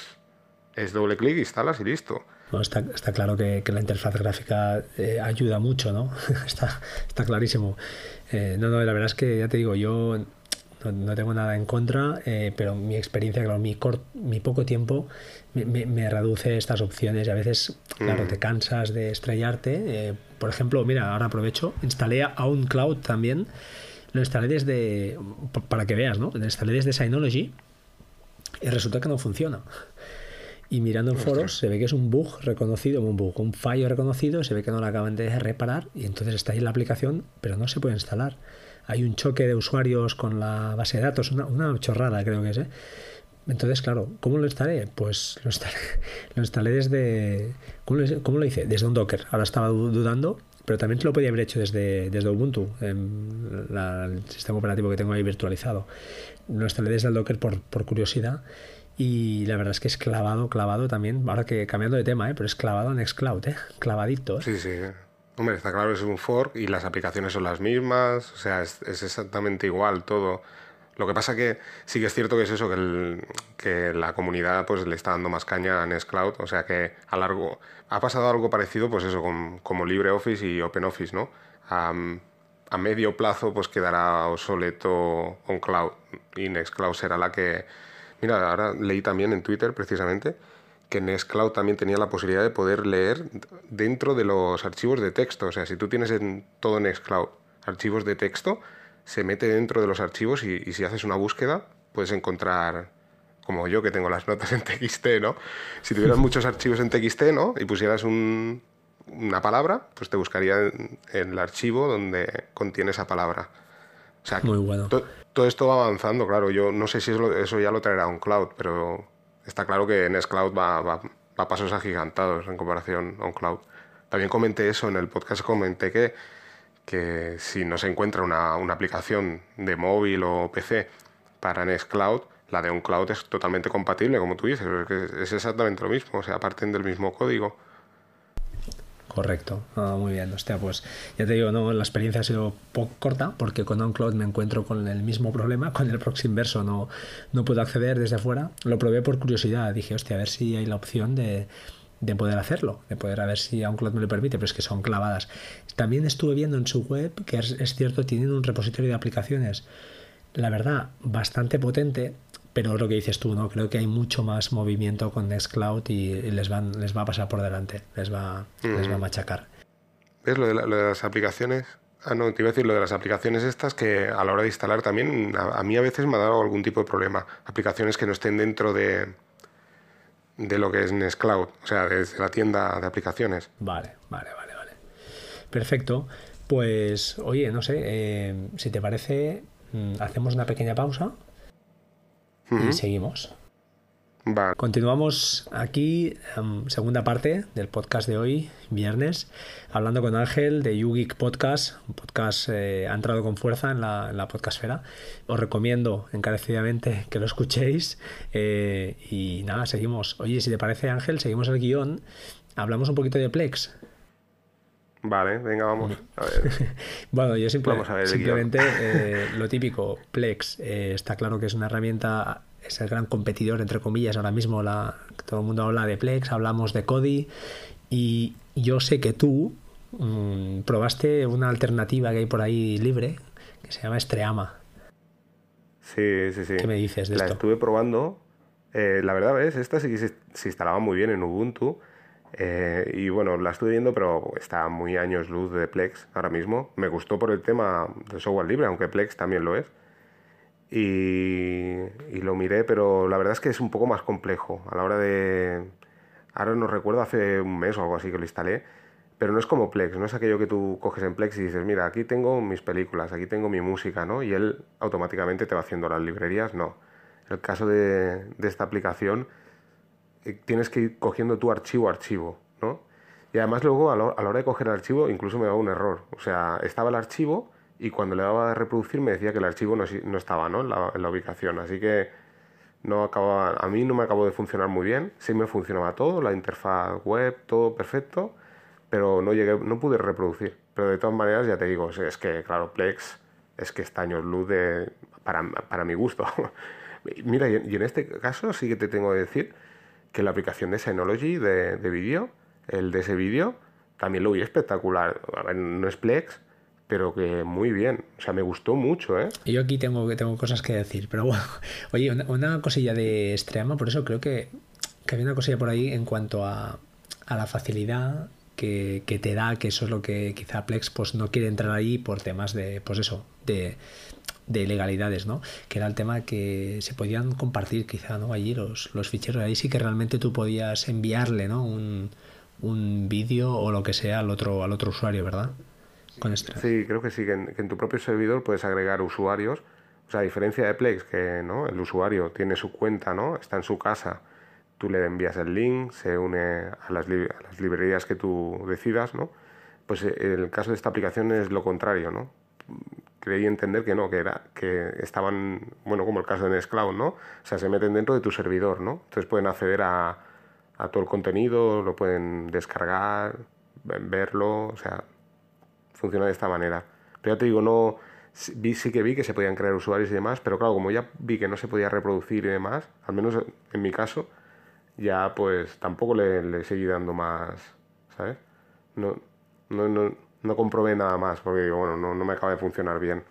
es doble clic, instalas y listo está, está, claro que, la interfaz gráfica eh, ayuda mucho, ¿no? está, está clarísimo. Eh, no, no, la verdad es que ya te digo, yo no, tengo nada en contra, eh, pero mi experiencia, claro, mi, mi poco tiempo me, reduce estas opciones y a veces, claro, te mm. cansas de estrellarte. por ejemplo, mira, ahora aprovecho, instalé a un cloud también, lo instalé desde, para que veas, ¿no? Lo instalé desde Synology y resulta que no funciona y mirando en foros se ve que es un bug reconocido, un bug, un fallo reconocido, se ve que no lo acaban de reparar y entonces está ahí la aplicación, pero no se puede instalar. Hay un choque de usuarios con la base de datos, una, chorrada creo que es. ¿eh? Entonces, claro, ¿cómo lo instalé? Pues lo instalé, lo instalé desde... ¿cómo lo, hice? Desde un Docker. Ahora estaba dudando, pero también lo podía haber hecho desde, desde Ubuntu, en el sistema operativo que tengo ahí virtualizado. Lo instalé desde el Docker por, por curiosidad y la verdad es que es clavado, clavado también. Ahora que cambiando de tema, ¿eh? pero es clavado en Nextcloud, ¿eh? clavadito. ¿eh? Sí, sí. Hombre, está claro que es un fork y las aplicaciones son las mismas, o sea, es, exactamente igual todo. Lo que pasa que sí que es cierto que es eso, que, el, que la comunidad pues le está dando más caña a Nextcloud, o sea que a largo ha pasado algo parecido pues eso con, como LibreOffice y OpenOffice, ¿no? A, a medio plazo pues quedará obsoleto OnCloud y Nextcloud será la que Mira, ahora leí también en Twitter precisamente que Nextcloud también tenía la posibilidad de poder leer dentro de los archivos de texto. O sea, si tú tienes en todo Nextcloud archivos de texto, se mete dentro de los archivos y, si haces una búsqueda puedes encontrar, como yo que tengo las notas en TXT, ¿no? Si tuvieras muchos archivos en TXT, ¿no? Y pusieras una palabra, pues te buscaría en, el archivo donde contiene esa palabra. O sea, Muy bueno todo esto va avanzando, claro. Yo no sé si eso, ya lo traerá un cloud, pero está claro que Nextcloud va, va, va a pasos agigantados en comparación a cloud. También comenté eso en el podcast, comenté que, que si no se encuentra una, una aplicación de móvil o PC para Nextcloud, la de un cloud es totalmente compatible, como tú dices, es exactamente lo mismo, o sea, parten del mismo código. Correcto, muy bien. Hostia, pues ya te digo, no, la experiencia ha sido poco corta porque con OnCloud me encuentro con el mismo problema, con el Proxy Inverso no, no puedo acceder desde afuera. Lo probé por curiosidad, dije, hostia, a ver si hay la opción de, de poder hacerlo, de poder a ver si OnCloud me lo permite, pero es que son clavadas. También estuve viendo en su web que es, es cierto, tienen un repositorio de aplicaciones, la verdad, bastante potente pero lo que dices tú, ¿no? Creo que hay mucho más movimiento con Nextcloud y les, van, les va a pasar por delante, les va, les va a machacar. ¿Ves lo de, las aplicaciones? Ah, no, te iba a decir lo de las aplicaciones estas que a la hora de instalar también, a, mí a veces me ha dado algún tipo de problema. Aplicaciones que no estén dentro de, de lo que es Nextcloud, o sea, desde la tienda de aplicaciones. Vale, vale, vale, vale. Perfecto. Pues, oye, no sé, eh, si te parece, mm, hacemos una pequeña pausa y seguimos. Continuamos aquí, em, segunda parte del podcast de hoy, viernes, hablando con Ángel de YouGeek Podcast. Un podcast eh, ha entrado con fuerza en la, en la podcastfera. Os recomiendo encarecidamente que lo escuchéis. Eh, y nada, seguimos. Oye, si te parece, Ángel, seguimos el guion. Hablamos un poquito de Plex. Vale, venga, vamos. bueno, yo simplemente eh, lo típico, Plex, eh, está claro que es una herramienta, es el gran competidor, entre comillas, ahora mismo la, todo el mundo habla de Plex, hablamos de Kodi, y yo sé que tú mm, probaste una alternativa que hay por ahí libre, que se llama Streama. Sí, sí, sí. ¿Qué me dices de la esto? estuve probando. Eh, la verdad es, esta sí que se, se instalaba muy bien en Ubuntu. Eh, y bueno, la estoy viendo, pero está muy años luz de Plex ahora mismo. Me gustó por el tema de software libre, aunque Plex también lo es. Y, lo miré, pero la verdad es que es un poco más complejo a la hora de, ahora no recuerdo, hace un mes o algo así que lo instalé, pero no es como Plex, no es aquello que tú coges en Plex y dices, mira, aquí tengo mis películas, aquí tengo mi música, ¿no? Y él automáticamente te va haciendo las librerías, no. El caso de, de esta aplicación, tienes que ir cogiendo tu archivo a archivo, ¿no? Y además luego a, la hora de coger el archivo incluso me daba un error. O sea, estaba el archivo y cuando le daba a reproducir me decía que el archivo no, no estaba ¿no? En, la, ubicación. Así que no acaba, a mí no me acabó de funcionar muy bien. Sí me funcionaba todo, la interfaz web, todo perfecto, pero no, llegué, no pude reproducir. Pero de todas maneras, ya te digo, es que, claro, Plex es que está años luz de, para, para mi gusto. Mira, y en, este caso sí que te tengo que decir que la aplicación de Synology de, de vídeo el de ese vídeo, también lo vi espectacular. no es Plex, pero que muy bien. O sea, me gustó mucho, ¿eh? Yo aquí tengo, tengo cosas que decir, pero bueno. Oye, una, cosilla de Streama, por eso creo que, que había una cosilla por ahí en cuanto a, a la facilidad que, que, te da, que eso es lo que quizá Plex pues no quiere entrar ahí por temas de, pues eso, de, de legalidades, ¿no? Que era el tema que se podían compartir quizá, ¿no? Allí los, los ficheros, ahí sí que realmente tú podías enviarle, ¿no? Un, un vídeo o lo que sea al otro, al otro usuario, ¿verdad? Con Sí, creo que sí, que en, tu propio servidor puedes agregar usuarios. O sea, a diferencia de Plex, que ¿no? el usuario tiene su cuenta, ¿no? está en su casa, tú le envías el link, se une a las, a las librerías que tú decidas, ¿no? Pues eh, el caso de esta aplicación es lo contrario, ¿no? Creí entender que no, que era que estaban, bueno, como el caso de Nextcloud, ¿no? O sea, se meten dentro de tu servidor, ¿no? Entonces pueden acceder a, todo el contenido, lo pueden descargar, verlo, o sea, funciona de esta manera. Pero ya te digo, no vi, sí que vi que se podían crear usuarios y demás, pero claro, como ya vi que no se podía reproducir y demás, al menos en mi caso, ya pues tampoco le, seguí dando más, ¿sabes? No, no, no, no comprobé nada más, porque bueno, no, no me acaba de funcionar bien.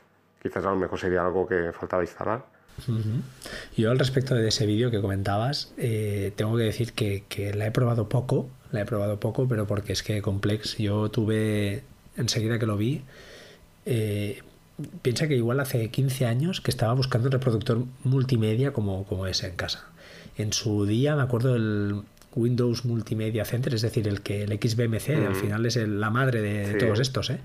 Quizás a lo mejor sería algo que faltaba instalar. Yo al respecto de ese vídeo que comentabas, eh, tengo que decir que, la he probado poco, la he probado poco, pero porque es que Complex, yo tuve, enseguida que lo vi, eh, piensa que igual hace 15 años que estaba buscando un reproductor multimedia como, como ese en casa. En su día me acuerdo el, Windows Multimedia Center, es decir, el que el XBMC al mm. final es la madre de, todos estos. ¿eh?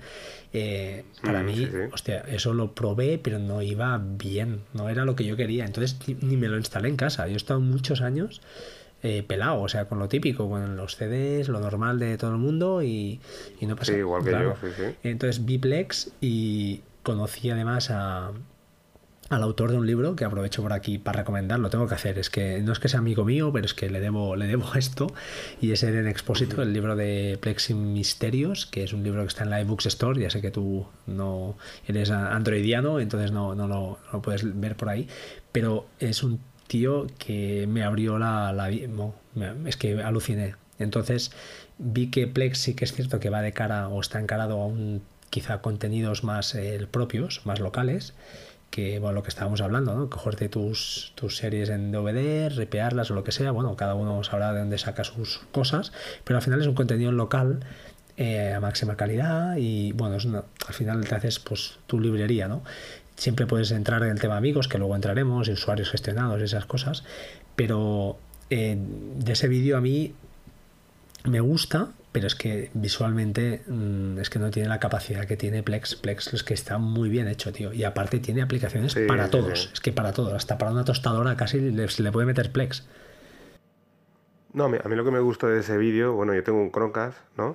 Eh, para mm, mí, hostia, eso lo probé, pero no iba bien, no era lo que yo quería. Entonces ni me lo instalé en casa. Yo he estado muchos años eh, pelado, o sea, con lo típico, con los CDs, lo normal de todo el mundo y, no pasa nada. igual que yo, Entonces vi Plex y conocí además a al autor de un libro que aprovecho por aquí para recomendar, lo tengo que hacer, es que no es que sea amigo mío, pero es que le debo, le debo esto, y es Eden Expósito, el libro de Plexim Misterios, que es un libro que está en la iBooks Store, ya sé que tú no eres androidiano, entonces no, no, lo, puedes ver por ahí, pero es un tío que me abrió la, la es que aluciné. Entonces vi que Plex sí que es cierto que va de cara o está encarado a un quizá contenidos más eh, propios, más locales, que, bueno, lo que estábamos hablando, ¿no? Cogerte tus, tus series en DVD, ripearlas o lo que sea, bueno, cada uno sabrá de dónde saca sus cosas, pero al final es un contenido local eh, a máxima calidad y, bueno, al final te haces pues tu librería, ¿no? Siempre puedes entrar en el tema amigos, que luego entraremos, usuarios gestionados, esas cosas, pero eh, de ese vídeo a mí me gusta, pero es que visualmente mm, es que no tiene la capacidad que tiene Plex. Plex es que está muy bien hecho, tío. Y aparte tiene aplicaciones para todos. Es que para todos. Hasta para una tostadora casi le, le puede meter Plex. No, a mí, lo que me gustó de ese vídeo, bueno, yo tengo un Chromecast, ¿no?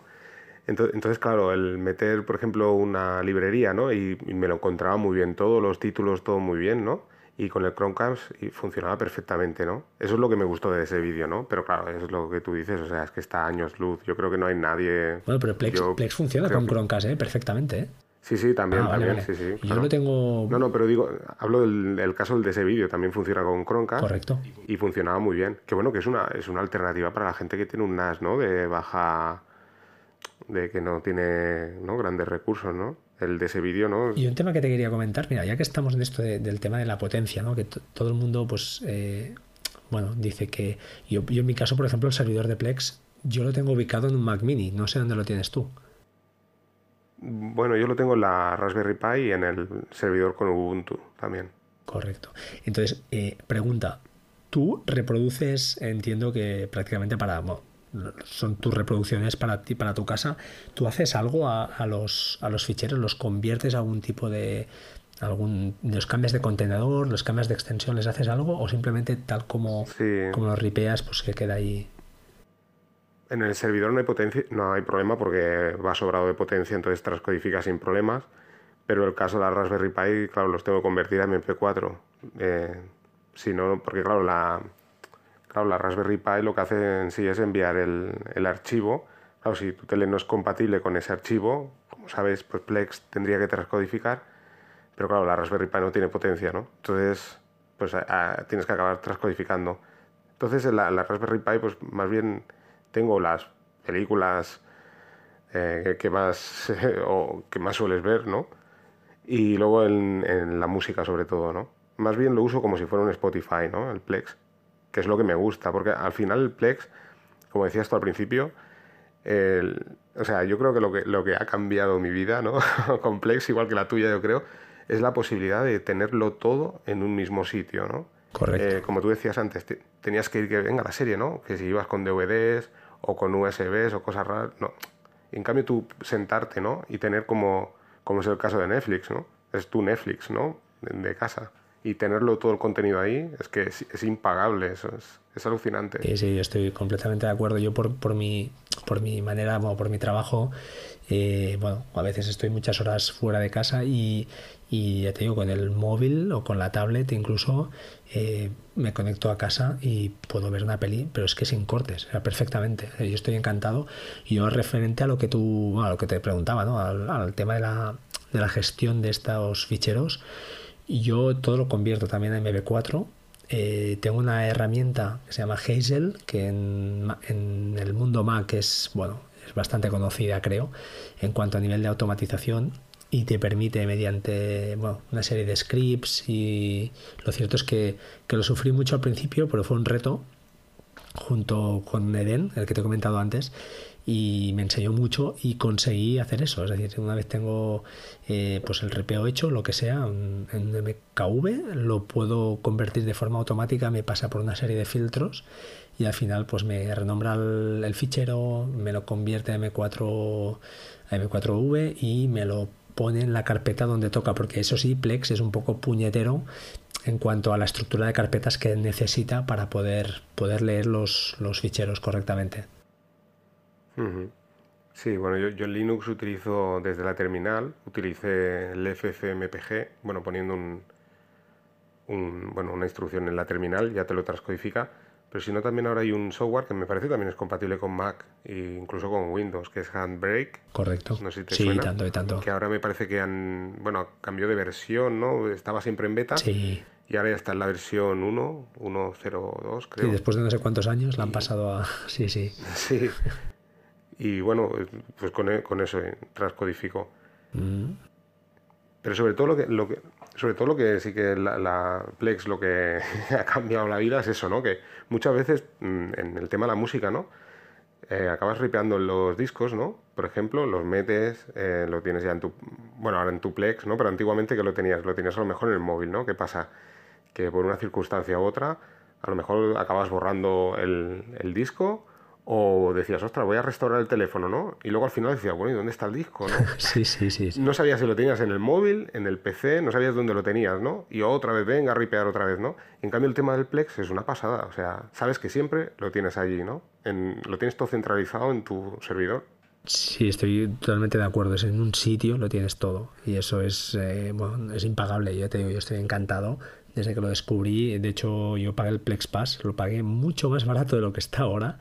Entonces, entonces, claro, el meter, por ejemplo, una librería, ¿no? Y, y, me lo encontraba muy bien, todos los títulos, todo muy bien, ¿no? Y con el Chromecast funcionaba perfectamente, ¿no? Eso es lo que me gustó de ese vídeo, ¿no? Pero claro, es lo que tú dices, o sea, es que está años luz. Yo creo que no hay nadie. Bueno, pero Plex, Plex funciona con Chromecast, ¿eh? Perfectamente, ¿eh? Sí, sí, también, ah, también, sí, sí. Yo no tengo... No, no, pero digo, hablo del, caso de ese vídeo, también funciona con Chromecast. Correcto. Y funcionaba muy bien. Que bueno, que es una, es una alternativa para la gente que tiene un NAS, ¿no? De baja... de que no tiene ¿no? grandes recursos, ¿no? El de ese vídeo, ¿no? Y un tema que te quería comentar, mira, ya que estamos en esto del tema de la potencia, ¿no? Que todo el mundo, pues, eh, bueno, dice que yo, yo en mi caso, por ejemplo, el servidor de Plex, yo lo tengo ubicado en un Mac Mini, no sé dónde lo tienes tú. Bueno, yo lo tengo en la Raspberry Pi y en el servidor con Ubuntu también. Correcto. Entonces, eh, pregunta, tú reproduces, entiendo que prácticamente para, son tus reproducciones para ti, para tu casa. ¿Tú haces algo a, a, los, a los ficheros? ¿Los conviertes a algún tipo de, algún los cambios de contenedor, los cambios de extensión, les haces algo o simplemente tal como, como los ripeas, pues que queda ahí. En el servidor no hay potencia, no hay problema porque va sobrado de potencia, entonces transcodifica sin problemas. Pero el caso de la Raspberry Pi, claro, los tengo que convertir a MP4. Eh, si no, porque claro, la, claro, la Raspberry Pi lo que hace en sí es enviar el, el archivo. Claro, si tu tele no es compatible con ese archivo, como sabes, pues Plex tendría que transcodificar pero claro, la Raspberry Pi no tiene potencia, ¿no? Entonces, pues tienes que acabar transcodificando. Entonces, en la, Raspberry Pi, pues más bien tengo las películas eh, que más o que más sueles ver, ¿no? Y luego en, la música sobre todo, ¿no? Más bien lo uso como si fuera un Spotify, ¿no? El Plex, que es lo que me gusta, porque al final el Plex, como decías tú al principio, o sea, yo creo que lo que, lo que ha cambiado mi vida, ¿no? Con Plex, igual que la tuya, yo creo, es la posibilidad de tenerlo todo en un mismo sitio, ¿no? Correcto. Eh, como tú decías antes, tenías que ir que venga la serie, ¿no? Que si ibas con DVDs o con USBs o cosas raras, no. En cambio tú sentarte, ¿no? Y tener como, como es el caso de Netflix, ¿no? Es tu Netflix, ¿no? De, casa. Y tenerlo todo el contenido ahí es que es, impagable, eso es, es, alucinante. Sí, sí, yo estoy completamente de acuerdo. Yo por, por, mi, por mi manera, o por mi trabajo, eh, bueno, a veces estoy muchas horas fuera de casa y, y ya te digo, con el móvil o con la tablet incluso eh, me conecto a casa y puedo ver una peli, pero es que sin cortes, perfectamente. Eh, yo estoy encantado. Y yo referente a lo que tú, a lo que te preguntaba, ¿no? al, tema de la, de la, gestión de estos ficheros, yo todo lo convierto también a MB4. Eh, tengo una herramienta que se llama Hazel, que en, en el mundo Mac es, bueno, es bastante conocida, creo, en cuanto a nivel de automatización y te permite mediante bueno, una serie de scripts y lo cierto es que, que, lo sufrí mucho al principio, pero fue un reto junto con Eden, el que te he comentado antes, y me enseñó mucho y conseguí hacer eso. Es decir, una vez tengo eh, pues el repeo hecho, lo que sea, en, MKV, lo puedo convertir de forma automática, me pasa por una serie de filtros y al final pues me renombra el, fichero, me lo convierte a M4 a M4V y me lo pone en la carpeta donde toca, porque eso sí, Plex es un poco puñetero en cuanto a la estructura de carpetas que necesita para poder, poder leer los, los ficheros correctamente. Sí, bueno, yo, yo, en Linux utilizo desde la terminal, utilicé el FCMPG, bueno, poniendo un, un, bueno, una instrucción en la terminal, ya te lo transcodifica pero si no, también ahora hay un software que me parece también es compatible con Mac e incluso con Windows, que es Handbrake. Correcto. No sé si te sí, tanto y tanto. Que ahora me parece que han, bueno, cambió de versión, ¿no? Estaba siempre en beta. Sí. Y ahora ya está en la versión 1, 1.02, creo. Sí, después de no sé cuántos años la han pasado a... Sí, sí. Sí. Y bueno, pues con, e, con eso eh, transcodifico. Mm. Pero sobre todo lo que, lo que, sobre todo lo que sí que la, Plex lo que ha cambiado la vida es eso, ¿no? Que muchas veces mm, en el tema de la música, ¿no? Eh, acabas ripeando los discos, ¿no? Por ejemplo, los metes, eh, lo tienes ya en tu, bueno, ahora en tu Plex, ¿no? Pero antiguamente que lo tenías, lo tenías a lo mejor en el móvil, ¿no? ¿Qué pasa? Que por una circunstancia u otra, a lo mejor acabas borrando el, el disco o decías, ostras, voy a restaurar el teléfono, ¿no? Y luego al final decías, bueno, ¿y dónde está el disco, no? sí, sí, sí, No sabías si lo tenías en el móvil, en el PC, no sabías dónde lo tenías, ¿no? Y otra vez, venga a ripear otra vez, ¿no? En cambio, el tema del Plex es una pasada, o sea, sabes que siempre lo tienes allí, ¿no? En, lo tienes todo centralizado en tu servidor. Sí, estoy totalmente de acuerdo. Es en un sitio lo tienes todo. Y eso es, eh, bueno, es impagable. Ya te digo, yo estoy encantado desde que lo descubrí. De hecho, yo pagué el Plex Pass, lo pagué mucho más barato de lo que está ahora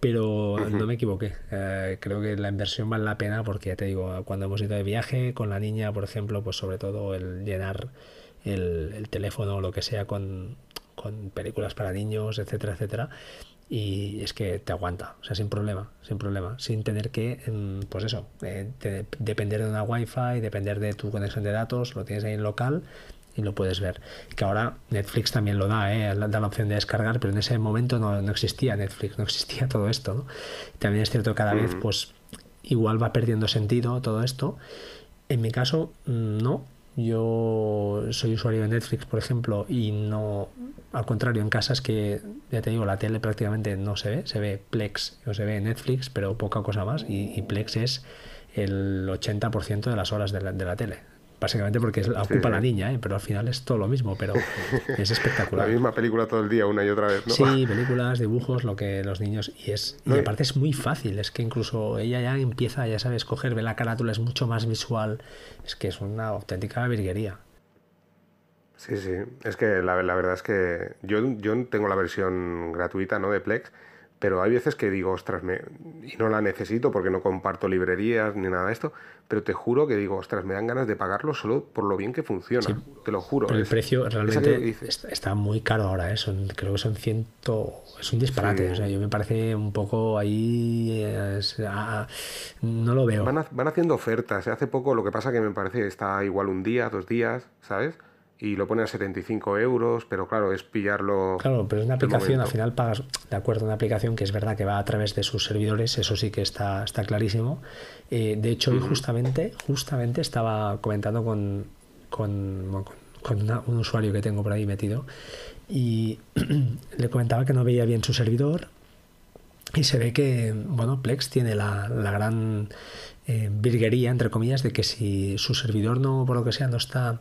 pero no me equivoqué. Eh, creo que la inversión vale la pena porque ya te digo, cuando hemos ido de viaje con la niña, por ejemplo, pues sobre todo el llenar el, teléfono o lo que sea con, con, películas para niños, etcétera, etcétera. Y es que te aguanta, o sea, sin problema, sin problema, sin tener que, mm, pues eso, eh, depender de una wifi, depender de tu conexión de datos, lo tienes ahí en local y lo puedes ver. Que ahora Netflix también lo da, ¿eh? da la opción de descargar, pero en ese momento no, no existía Netflix, no existía todo esto. ¿no? También es cierto que cada vez pues igual va perdiendo sentido todo esto. En mi caso, no, Yo soy usuario de Netflix, por ejemplo, y no, al contrario, en casa es que, ya te digo, la tele prácticamente no se ve, se ve Plex o se ve Netflix, pero poca cosa más, y, Plex es el 80% de las horas de la tele básicamente porque es, ocupa la niña, ¿eh? pero al final es todo lo mismo, pero es espectacular. la misma película todo el día, una y otra vez, ¿no? Sí, películas, dibujos, lo que los niños... Y, es, y aparte es muy fácil, es que incluso ella ya empieza, ya sabe escoger, ve la carátula, es mucho más visual, es que es una auténtica virguería. Sí, sí, es que la, la verdad es que yo, yo tengo la versión gratuita, ¿no? De Plex pero hay veces que digo, ostras, me... y no la necesito porque no comparto librerías ni nada de esto, pero te juro que digo, ostras, me dan ganas de pagarlo solo por lo bien que funciona, te lo juro. Pero el precio realmente está muy caro ahora, ¿eh? creo que son ciento, es un disparate, o sea, yo me parece un poco ahí, no lo veo. Van, van haciendo ofertas, ¿eh? hace poco lo que pasa que me parece está igual un día, dos días, ¿sabes? Y lo pone a 75 euros, pero claro, es pillarlo. Claro, pero es una aplicación, al final pagas, de acuerdo, una aplicación que es verdad que va a través de sus servidores, eso sí que está, está clarísimo. Eh, de hecho, hoy justamente, justamente estaba comentando con, con, con un usuario que tengo por ahí metido y le comentaba que no veía bien su servidor y se ve que, bueno, Plex tiene la, la gran eh, virguería, entre comillas, de que si su servidor no, por lo que sea, no está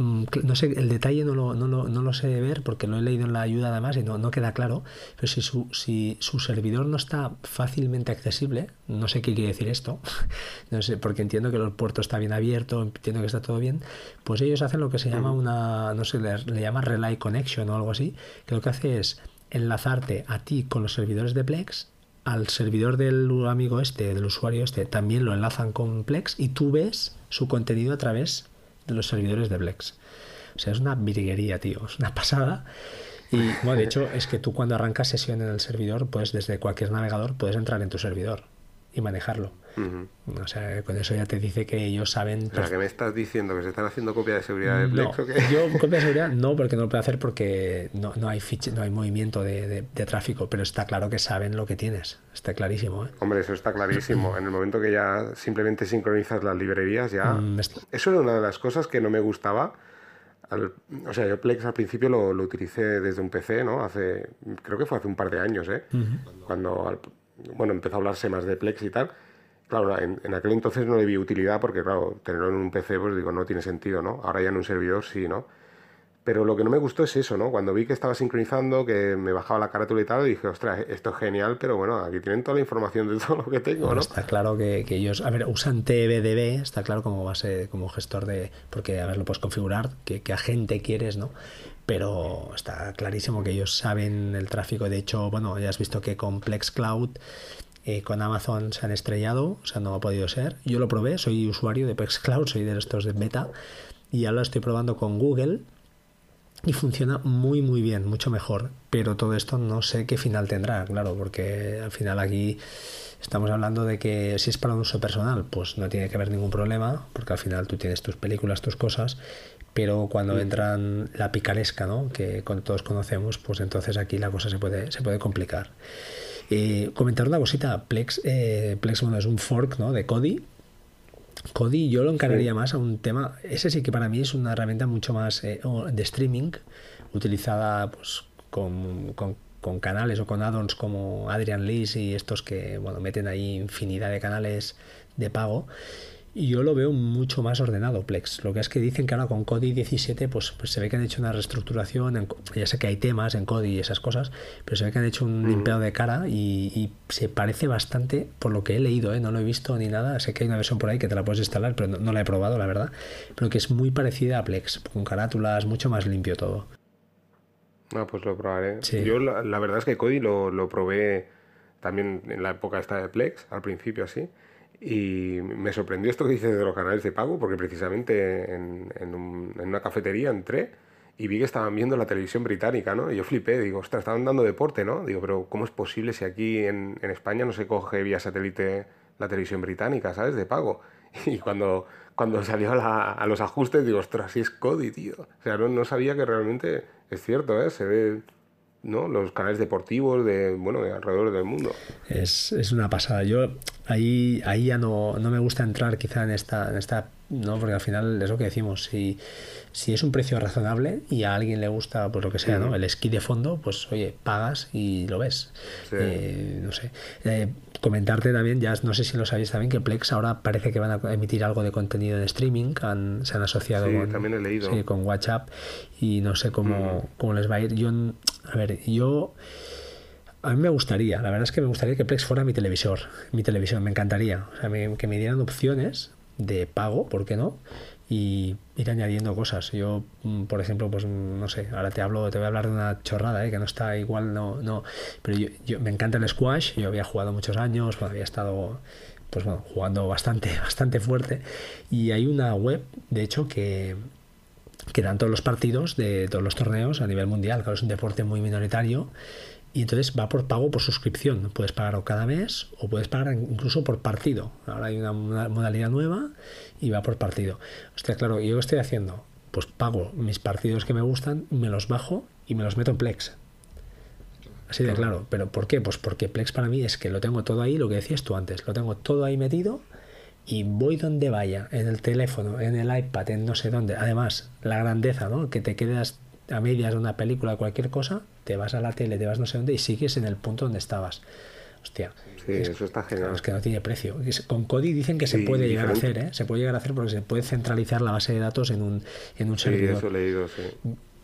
no sé, el detalle no lo, no, lo, no lo sé ver porque lo he leído en la ayuda además y no, no queda claro, pero si su, si su servidor no está fácilmente accesible, no sé qué quiere decir esto, no sé, porque entiendo que el puerto está bien abierto, entiendo que está todo bien, pues ellos hacen lo que se llama una, no sé, le, le llama Relay Connection o algo así, que lo que hace es enlazarte a ti con los servidores de Plex al servidor del amigo este, del usuario este, también lo enlazan con Plex y tú ves su contenido a través de los servidores de Plex. O sea, es una virguería, tío, es una pasada. Y bueno, de hecho, es que tú cuando arrancas sesión en el servidor, pues desde cualquier navegador puedes entrar en tu servidor y manejarlo. O sea, con eso ya te dice que ellos saben. O sea, que me estás diciendo que se están haciendo copia de seguridad de Plex no, o qué? Yo copia de seguridad no, porque no lo puedo hacer porque no, no hay no hay movimiento de, de, tráfico, pero está claro que saben lo que tienes. Está clarísimo. ¿eh? Hombre, eso está clarísimo. en el momento que ya simplemente sincronizas las librerías, ya. Mm, eso era una de las cosas que no me gustaba. o sea, yo Plex al principio lo, lo, utilicé desde un PC, ¿no? Hace, creo que fue hace un par de años, ¿eh? Cuando, bueno, empezó a hablarse más de Plex y tal. Claro, en, aquel entonces no le vi utilidad porque, claro, tenerlo en un PC, pues digo, no tiene sentido, ¿no? Ahora ya en un servidor sí, ¿no? Pero lo que no me gustó es eso, ¿no? Cuando vi que estaba sincronizando, que me bajaba la carátula y tal, dije, ostras, esto es genial, pero bueno, aquí tienen toda la información de todo lo que tengo, ¿no? Está claro que, ellos, a ver, usan TBDB, está claro como base, como gestor de, porque a ver, lo puedes configurar, que, que agente quieres, ¿no? Pero está clarísimo que ellos saben el tráfico. De hecho, bueno, ya has visto que Complex Cloud eh, con Amazon se han estrellado, o sea, no ha podido ser. Yo lo probé, soy usuario de Plex Cloud, soy de estos de beta, y ahora lo estoy probando con Google y funciona muy muy bien, mucho mejor. Pero todo esto no sé qué final tendrá, claro, porque al final aquí estamos hablando de que si es para un uso personal, pues no tiene que haber ningún problema, porque al final tú tienes tus películas, tus cosas, pero cuando entran la picaresca, ¿no? que todos conocemos, pues entonces aquí la cosa se puede, se puede complicar. Eh, comentar una cosita, Plex, eh, Plex bueno, es un fork ¿no? de Kodi. Kodi yo lo encargaría más a un tema, ese sí que para mí es una herramienta mucho más eh, de streaming, utilizada pues, con, con, con canales o con add-ons como Adrian Lees y estos que bueno, meten ahí infinidad de canales de pago y yo lo veo mucho más ordenado Plex. Lo que es que dicen que ahora con Kodi 17 pues, pues se ve que han hecho una reestructuración, ya sé que hay temas en Kodi y esas cosas, pero se ve que han hecho un limpiado de cara y, se parece bastante, por lo que he leído, ¿eh? no lo he visto ni nada, sé que hay una versión por ahí que te la puedes instalar, pero no, la he probado, la verdad, pero que es muy parecida a Plex, con carátulas, mucho más limpio todo. Ah, pues lo probaré. Yo la, la, verdad es que Kodi lo, lo probé también en la época esta de Plex, al principio así. Y me sorprendió esto que dices de los canales de pago, porque precisamente en, en, una cafetería entré y vi que estaban viendo la televisión británica, ¿no? Y yo flipé, digo, ostras, estaban dando deporte, ¿no? Digo, pero ¿cómo es posible si aquí en, en España no se coge vía satélite la televisión británica, ¿sabes? De pago. Y cuando, cuando salió a, a los ajustes, digo, ostras, si es Cody, tío. O sea, no, no sabía que realmente es cierto, ¿eh? Se ve ¿no? los canales deportivos de bueno de alrededor del mundo es, es una pasada yo ahí ahí ya no, no me gusta entrar quizá en esta en esta no, porque al final es lo que decimos, si, si es un precio razonable y a alguien le gusta, pues lo que sea, ¿no? El esquí de fondo, pues oye, pagas y lo ves. Eh, no sé. Eh, comentarte también, ya no sé si lo sabéis también, que Plex ahora parece que van a emitir algo de contenido en streaming, se han asociado con, también he leído. con WhatsApp y no sé cómo, cómo les va a ir. Yo, a ver, yo a mí me gustaría, la verdad es que me gustaría que Plex fuera mi televisor, mi televisión, me encantaría. O sea, que me dieran opciones de pago, ¿por qué no? Y ir añadiendo cosas. Yo, mm, por ejemplo, pues no sé, ahora te hablo, te voy a hablar de una chorrada, ¿eh? que no está igual, no, no. Pero yo, yo me encanta el squash, yo había jugado muchos años, pues había estado pues bueno, jugando bastante, bastante fuerte. Y hay una web, de hecho, que, que dan todos los partidos de todos los torneos a nivel mundial. Claro, es un deporte muy minoritario y entonces va por pago por suscripción. Puedes pagar cada mes o puedes pagar incluso por partido. Ahora hay una, modalidad nueva y va por partido. Hostia, claro, ¿yo qué estoy haciendo? Pues pago mis partidos que me gustan, me los bajo y me los meto en Plex. Así de claro. ¿Pero por qué? Pues porque Plex para mí es que lo tengo todo ahí, lo que decías tú antes, lo tengo todo ahí metido y voy donde vaya, en el teléfono, en el iPad, en no sé dónde. Además, la grandeza, ¿no? Que te quedas a medias de una película, cualquier cosa, te vas a la tele, te vas no sé dónde y sigues en el punto donde estabas. Hostia. Sí, eso está genial. Es que no tiene precio. Con Kodi dicen que se puede llegar a hacer, ¿eh? Se puede llegar a hacer porque se puede centralizar la base de datos en un, en un servidor. eso he leído, sí.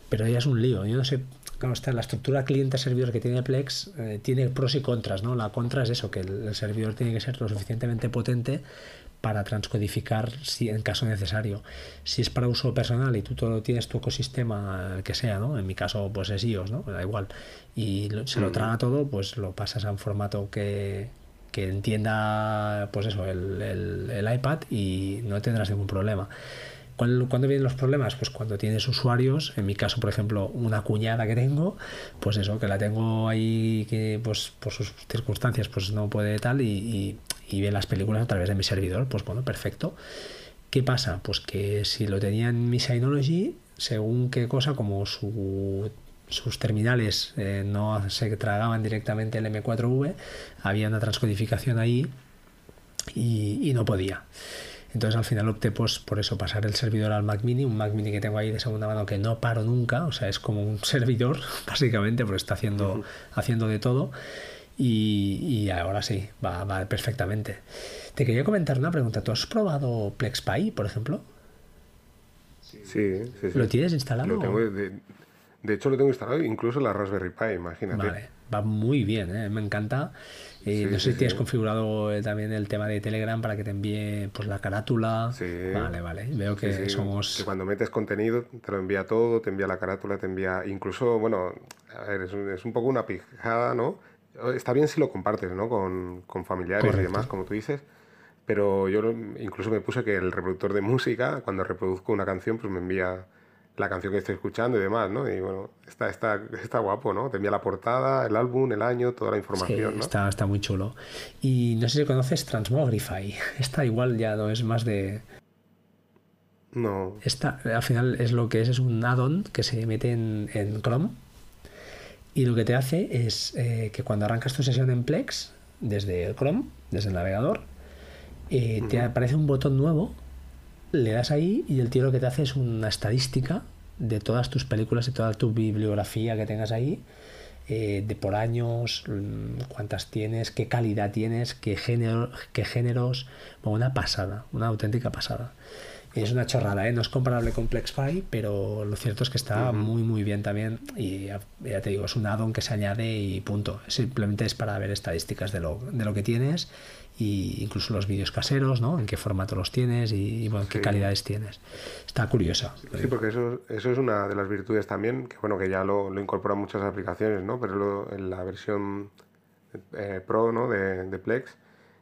Pero ya es un lío. Yo no sé cómo está la estructura cliente-servidor que tiene Plex eh, tiene pros y contras, ¿no? La contra es eso, que el, servidor tiene que ser lo suficientemente potente para transcodificar si en caso necesario. Si es para uso personal y tú todo tienes tu ecosistema, que sea, ¿no? En mi caso, pues es iOS, ¿no? Da igual. Y se lo traga todo, pues lo pasas a un formato que, que entienda, pues eso, el, el, iPad y no tendrás ningún problema. ¿Cuándo, vienen los problemas? Pues cuando tienes usuarios, en mi caso, por ejemplo, una cuñada que tengo, pues eso, que la tengo ahí que pues por sus circunstancias pues no puede tal y, ve las películas a través de mi servidor, pues bueno, perfecto. ¿Qué pasa? Pues que si lo tenía en mi Synology, según qué cosa, como sus terminales eh, no se tragaban directamente el M4V, había una transcodificación ahí y, no podía. Entonces al final opté pues, por eso, pasar el servidor al Mac Mini, un Mac Mini que tengo ahí de segunda mano que no paro nunca, o sea, es como un servidor, básicamente, porque está haciendo, haciendo de todo. Y, ahora sí, va, va, perfectamente. Te quería comentar una pregunta. ¿Tú has probado PlexPy, por ejemplo? Sí, sí. sí. ¿Lo tienes instalado? de, hecho, lo tengo instalado incluso en la Raspberry Pi, imagínate. Vale, va muy bien, ¿eh? me encanta. Eh, no sé si tienes configurado eh, también el tema de Telegram para que te envíe pues la carátula. Sí. Vale, vale. Veo que somos. Que cuando metes contenido te lo envía todo, te envía la carátula, te envía. Incluso, bueno, a ver, es un, es un poco una pijada, ¿no? Está bien si lo compartes, ¿no? Con, con familiares y demás, como tú dices. Pero yo incluso me puse que el reproductor de música, cuando reproduzco una canción, pues me envía la canción que estoy escuchando y demás, ¿no? Y bueno, está, está, está guapo, ¿no? Te envía la portada, el álbum, el año, toda la información, ¿no? Está, está muy chulo. Y no sé si conoces Transmogrify. Esta igual ya no es más de... No. Esta al final es lo que es, es un add-on que se mete en, en Chrome y lo que te hace es eh, que cuando arrancas tu sesión en Plex, desde el Chrome, desde el navegador, eh, te aparece un botón nuevo, le das ahí y el tío lo que te hace es una estadística de todas tus películas y toda tu bibliografía que tengas ahí, eh, de por años, mm, cuántas tienes, qué calidad tienes, qué, género, qué géneros, una pasada, una auténtica pasada. Es una chorrada, ¿eh? no es comparable con PlexPy, pero lo cierto es que está muy muy bien también y ya, te digo, es un add-on que se añade y punto. Simplemente es para ver estadísticas de lo, de lo que tienes y incluso los vídeos caseros, ¿no? En qué formato los tienes y, bueno, qué calidades tienes. Está curiosa. Sí, porque eso, eso es una de las virtudes también, que bueno, que ya lo, lo incorporan muchas aplicaciones, ¿no? Pero en la versión eh, Pro, ¿no? De, de Plex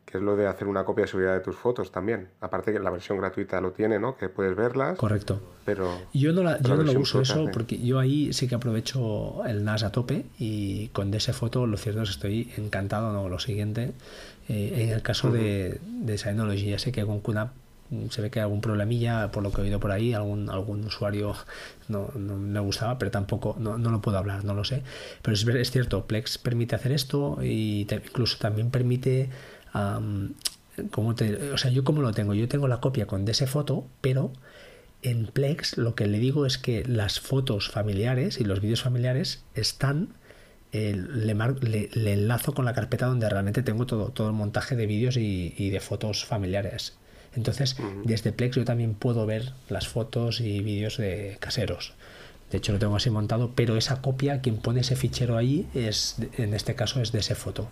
que es lo de hacer una copia de seguridad de tus fotos también. Aparte que la versión gratuita lo tiene, ¿no? Que puedes verlas. Correcto. Pero yo no, la, yo no lo uso eso porque yo ahí sí que aprovecho el NAS a tope y con ese foto lo cierto es que estoy encantado, ¿no? Lo siguiente, eh, en el caso de, de Synology, ya sé que con QNAP se ve que hay algún problemilla por lo que he oído por ahí algún algún usuario no, no me gustaba pero tampoco no, no, lo puedo hablar no lo sé. Pero es, es cierto Plex permite hacer esto y incluso también permite como te, o sea, yo como lo tengo, yo tengo la copia con de ese foto, pero en Plex lo que le digo es que las fotos familiares y los vídeos familiares están eh, le, enlazo con la carpeta donde realmente tengo todo, todo el montaje de vídeos y, de fotos familiares. Entonces, desde Plex yo también puedo ver las fotos y vídeos de caseros. De hecho, lo tengo así montado, pero esa copia, quien pone ese fichero ahí, es, en este caso es de ese foto.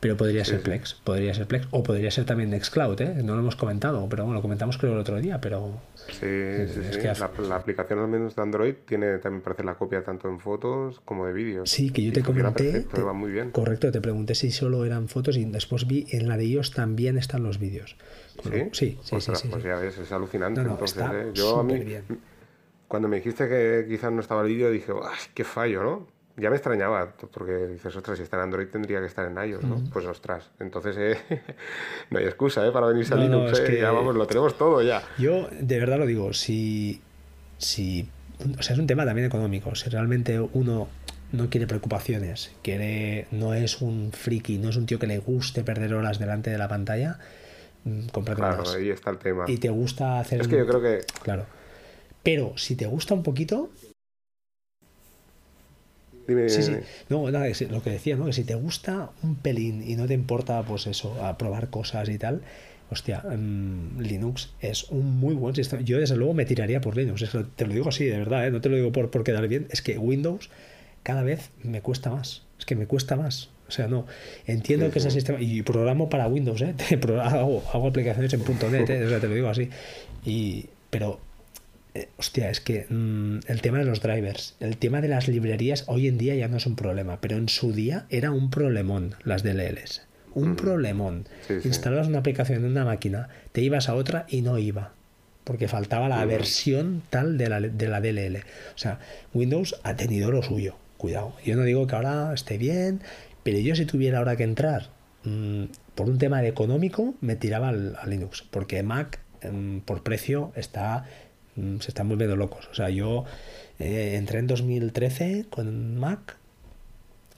Pero podría ser Plex, podría ser Plex, o podría ser también Nextcloud, ¿eh? no lo hemos comentado, pero bueno, lo comentamos creo el otro día, pero... Sí, sí, sí. la, aplicación al menos de Android tiene también parece la copia tanto en fotos como de vídeos. Sí, que yo te comenté... va muy bien. Correcto, te pregunté si solo eran fotos y después vi en la de ellos también están los vídeos. ¿Sí? Sí, sí, Pues ya ves, es alucinante. entonces, ¿eh? Yo a mí, cuando me dijiste que quizás no estaba el vídeo, dije, ¡ay, qué fallo, ¿no? Ya me extrañaba, porque dices, ostras, si está en Android tendría que estar en iOS, ¿no? Pues ostras, entonces eh, no hay excusa ¿eh? para venirse a Linux, ¿eh? ya vamos, lo tenemos todo ya. Yo de verdad lo digo, si, si, o sea, es un tema también económico, si realmente uno no quiere preocupaciones, quiere, no es un friki, no es un tío que le guste perder horas delante de la pantalla, mm, cómprate Claro, ahí está el tema. Y te gusta hacer... Es que yo creo que... Claro. Pero si te gusta un poquito, sí, sí. No, nada, lo que decía, ¿no? Que si te gusta un pelín y no te importa, pues eso, a probar cosas y tal, hostia, mm, Linux es un muy buen sistema. Yo desde luego me tiraría por Linux, te lo digo así, de verdad, ¿eh? no te lo digo por, por quedar bien, es que Windows cada vez me cuesta más, es que me cuesta más. O sea, no, entiendo que ese sistema, y programo para Windows, ¿eh? hago, hago aplicaciones en .NET, ¿eh? o sea, te lo digo así, y, pero eh, hostia, es que mm, el tema de los drivers, el tema de las librerías hoy en día ya no es un problema, pero en su día era un problemón las DLLs. Un problemón. Instalabas una aplicación en una máquina, te ibas a otra y no iba. Porque faltaba la versión tal de la, de la DLL. O sea, Windows ha tenido lo suyo. Cuidado. Yo no digo que ahora esté bien, pero yo si tuviera ahora que entrar mm, por un tema de económico, me tiraba al, a Linux. Porque Mac, mm, por precio, está Mm, se están volviendo locos. O sea, yo eh, entré en 2013 con Mac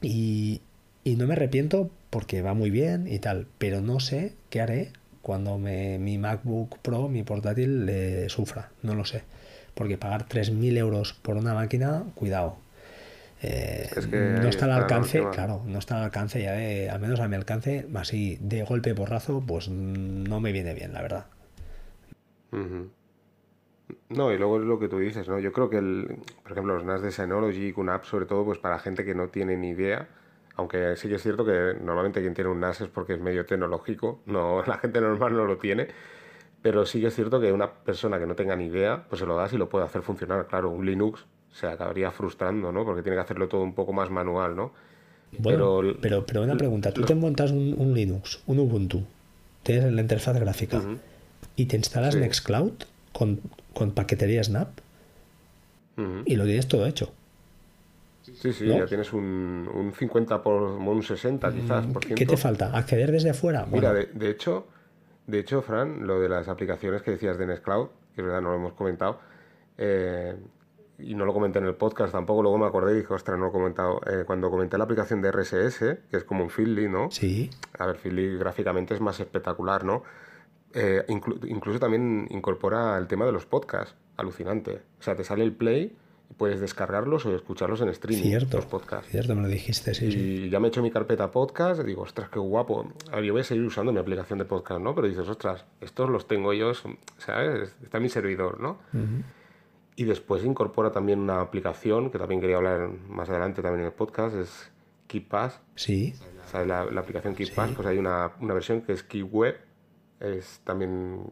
y, no me arrepiento porque va muy bien y tal, pero no sé qué haré cuando me, mi MacBook Pro, mi portátil, le sufra. No lo sé. Porque pagar 3.000 euros por una máquina, cuidado. Eh, no está al alcance, claro, no está al alcance ya de, al menos a mi alcance, así de golpe porrazo, pues no me viene bien, la verdad. No, y luego es lo que tú dices, ¿no? Yo creo que, el, por ejemplo, los NAS de Synology, QNAP, sobre todo, pues para gente que no tiene ni idea, aunque sí que es cierto que normalmente quien tiene un NAS es porque es medio tecnológico, no, la gente normal no lo tiene, pero sí que es cierto que una persona que no tenga ni idea, pues se lo das y lo puede hacer funcionar. Claro, un Linux se acabaría frustrando, ¿no? Porque tiene que hacerlo todo un poco más manual, ¿no? Bueno, pero, pero, una pregunta, tú te montas un, Linux, un Ubuntu, tienes la interfaz gráfica y te instalas Nextcloud con con paquetería Snap y lo tienes todo hecho. Sí, sí, ya tienes un, un 50 por un 60 quizás. Por ¿Qué te falta? ¿Acceder desde afuera? Mira, de, hecho, de hecho, Fran, lo de las aplicaciones que decías de Nextcloud, que es verdad, no lo hemos comentado, eh, y no lo comenté en el podcast tampoco, luego me acordé y dije, ostras, no lo he comentado. Eh, cuando comenté la aplicación de RSS, que es como un Feedly, ¿no? Sí. A ver, Feedly gráficamente es más espectacular, ¿no? Eh, incluso también incorpora el tema de los podcasts, alucinante. O sea, te sale el play y puedes descargarlos o escucharlos en streaming. Cierto, los podcasts. Cierto, me lo dijiste, sí. Y ya me he hecho mi carpeta podcast y digo, ostras, qué guapo. A ver, yo voy a seguir usando mi aplicación de podcast, ¿no? Pero dices, ostras, estos los tengo yo, ¿sabes? Está en mi servidor, ¿no? Y después incorpora también una aplicación que también quería hablar más adelante también en el podcast, es KeepPass. Sí. ¿Sabes? La, la aplicación KeepPass, pues hay una, una versión que es KeepWeb es también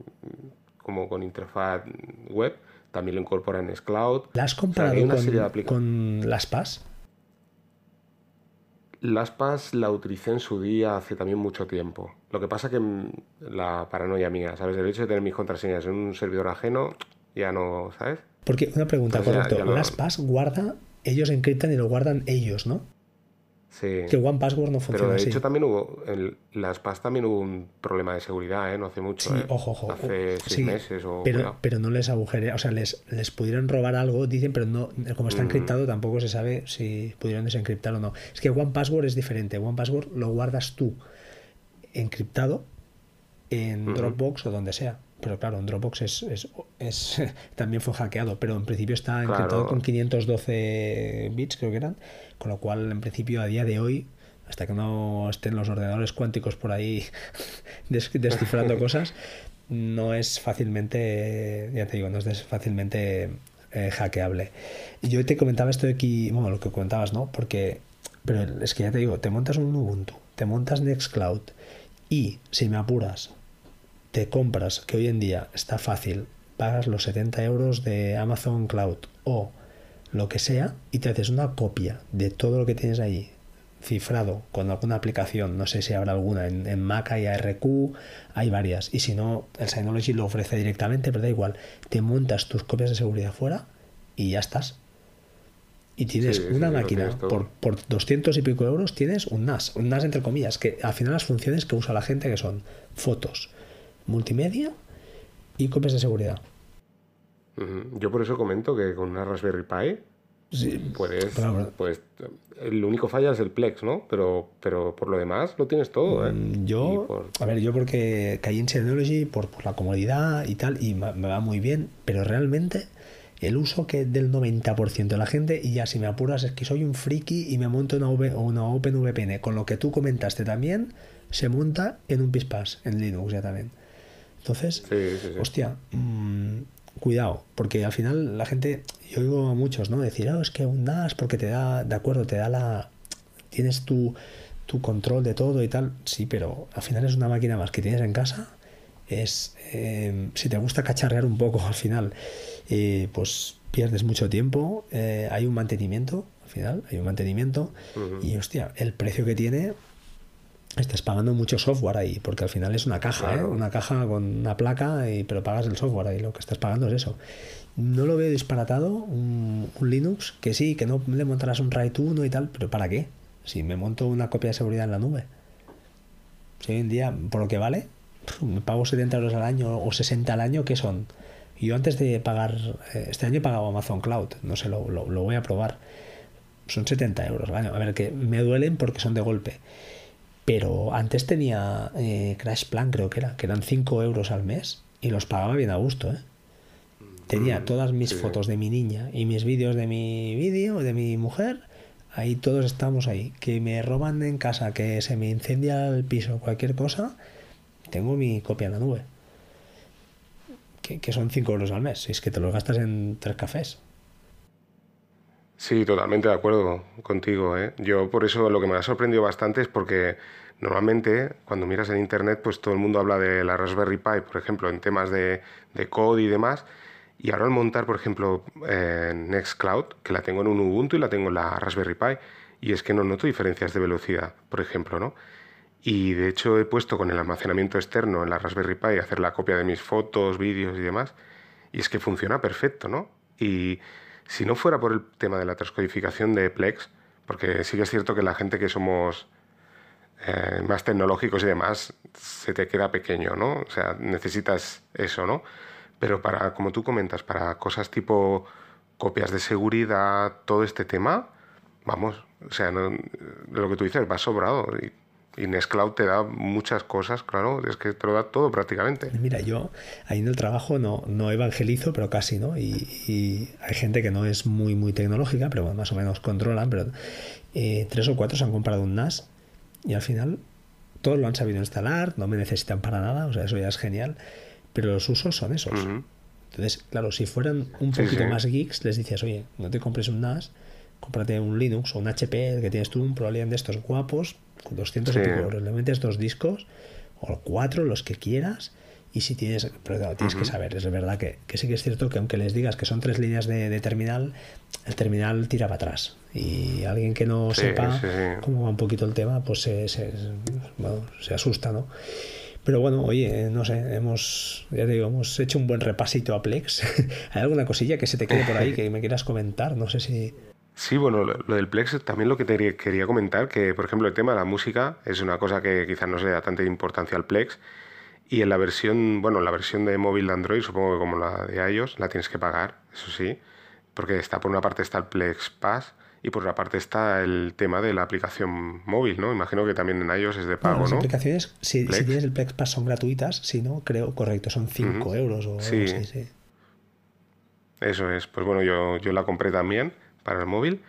como con interfaz web, también lo incorpora en Scloud. ¿La has comparado con, con LastPass? LastPass la utilicé en su día hace también mucho tiempo. Lo que pasa que la paranoia mía, ¿sabes? El hecho de tener mis contraseñas en un servidor ajeno, ya no, ¿sabes? Porque, una pregunta, correcto. LastPass guarda, ellos encriptan y lo guardan ellos, ¿no? Sí. Que One Password no funciona Pero de hecho también hubo, en las PAS también hubo un problema de seguridad, ¿eh? No hace mucho, sí, ¿eh? ojo, ojo. Hace seis meses o... Pero, pero no les agujerea, o sea, les, les pudieron robar algo, dicen, pero no, como está mm. encriptado tampoco se sabe si pudieron desencriptar o no. Es que One Password es diferente, One Password lo guardas tú encriptado en Dropbox o donde sea. Pero claro, en Dropbox es, es, también fue hackeado, pero en principio está encriptado con 512 bits, creo que eran, con lo cual en principio a día de hoy, hasta que no estén los ordenadores cuánticos por ahí descifrando cosas, no es fácilmente, ya te digo, no es fácilmente eh, hackeable. Y yo te comentaba esto de aquí, bueno, lo que comentabas, ¿no? Porque, pero es que ya te digo, te montas un Ubuntu, te montas Nextcloud y si me apuras, te compras, que hoy en día está fácil, pagas los 70 euros de Amazon Cloud o lo que sea y te haces una copia de todo lo que tienes ahí cifrado con alguna aplicación, no sé si habrá alguna, en, Mac hay ARQ, hay varias, y si no, el Synology lo ofrece directamente, pero da igual, te montas tus copias de seguridad fuera y ya estás. Y tienes una máquina, por, por 200 y pico euros tienes un NAS, un NAS entre comillas, que al final las funciones que usa la gente que son fotos, multimedia y copias de seguridad. Yo por eso comento que con una Raspberry Pi sí, puedes, pues el único falla es el Plex, ¿no? Pero, pero por lo demás lo tienes todo, ¿eh? Mm, yo, a ver, yo porque caí en Synology por, por la comodidad y tal, y me, va muy bien, pero realmente el uso que del 90% de la gente, y ya si me apuras es que soy un friki y me monto una, una OpenVPN, con lo que tú comentaste también, se monta en un Pispas, en Linux ya también. Entonces, hostia, mm, cuidado, porque al final la gente, yo oigo a muchos, ¿no? Decir, oh, es que un NAS porque te da, de acuerdo, te da la... Tienes tu, tu control de todo y tal, sí, pero al final es una máquina más que tienes en casa. Es, em, si te gusta cacharrear un poco al final, eh, pues pierdes mucho tiempo, eh, hay un mantenimiento, al final hay un mantenimiento, y hostia, el precio que tiene, estás pagando mucho software ahí, porque al final es una caja, ¿eh? una caja con una placa, y, pero pagas el software ahí, lo que estás pagando es eso. No lo veo disparatado, un, Linux, que sí, que no le montarás un RAID 1 y tal, pero ¿para qué? Si me monto una copia de seguridad en la nube. Si hoy en día, por lo que vale, me pago 70 euros al año o 60 al año, ¿qué son? Yo antes de pagar, eh, este año he pagado Amazon Cloud, no sé, lo, lo, lo voy a probar. Son 70 euros al año. A ver, que me duelen porque son de golpe pero antes tenía eh, Crash Plan, creo que era, que eran 5 euros al mes y los pagaba bien a gusto. ¿eh? Tenía mm, todas mis fotos de mi niña y mis vídeos de mi vídeo, de mi mujer. Ahí todos estamos ahí. Que me roban en casa, que se me incendia el piso, cualquier cosa. Tengo mi copia en la nube. Que, son 5 euros al mes. Si es que te los gastas en tres cafés. Sí, totalmente de acuerdo contigo. ¿eh? Yo por eso lo que me ha sorprendido bastante es porque normalmente cuando miras en Internet pues todo el mundo habla de la Raspberry Pi, por ejemplo, en temas de, de code y demás. Y ahora al montar, por ejemplo, Nextcloud, que la tengo en un Ubuntu y la tengo en la Raspberry Pi, y es que no noto diferencias de velocidad, por ejemplo, ¿no? Y de hecho he puesto con el almacenamiento externo en la Raspberry Pi hacer la copia de mis fotos, vídeos y demás, y es que funciona perfecto, ¿no? Y si no fuera por el tema de la transcodificación de Plex, porque sí que es cierto que la gente que somos eh, más tecnológicos y demás, se te queda pequeño, ¿no? O sea, necesitas eso, ¿no? Pero para, como tú comentas, para cosas tipo copias de seguridad, todo este tema, vamos, o sea, lo que tú dices va sobrado. Y y Nextcloud te da muchas cosas, claro, es que te lo da todo prácticamente. Mira, yo ahí en el trabajo no, no evangelizo, pero casi, ¿no? Y, hay gente que no es muy, muy tecnológica, pero más o menos controlan, pero eh, tres o cuatro se han comprado un NAS y al final todos lo han sabido instalar, no me necesitan para nada, o sea, eso ya es genial, pero los usos son esos. Entonces, claro, si fueran un poquito más geeks, les dices, oye, no te compres un NAS, cómprate un Linux o un HP, el que tienes tú, un problema de estos guapos, con 200 y pico euros, le metes dos discos, o cuatro, los que quieras, y si tienes, pero tienes que saber, es verdad que, que, sí que es cierto que aunque les digas que son tres líneas de, terminal, el terminal tira para atrás. Y alguien que no sepa cómo va un poquito el tema, pues se, se, se asusta, ¿no? Pero bueno, oye, no sé, hemos, ya digo, hemos hecho un buen repasito a Plex. ¿Hay alguna cosilla que se te quede por ahí que me quieras comentar? No sé si... Sí, bueno, lo, del Plex también lo que te quería comentar, que por ejemplo el tema de la música es una cosa que quizás no se da tanta importancia al Plex. Y en la versión, bueno, la versión de móvil de Android, supongo que como la de iOS, la tienes que pagar, eso sí, porque está por una parte está el Plex Pass Y por otra parte está el tema de la aplicación móvil, ¿no? Imagino que también en iOS es de pago, las ¿no? aplicaciones, si, si, tienes el Plex Pass, son gratuitas. Si no, creo, correcto, son 5 euros o sí. así, sí. Eso es. Pues bueno, yo, yo la compré también para el móvil.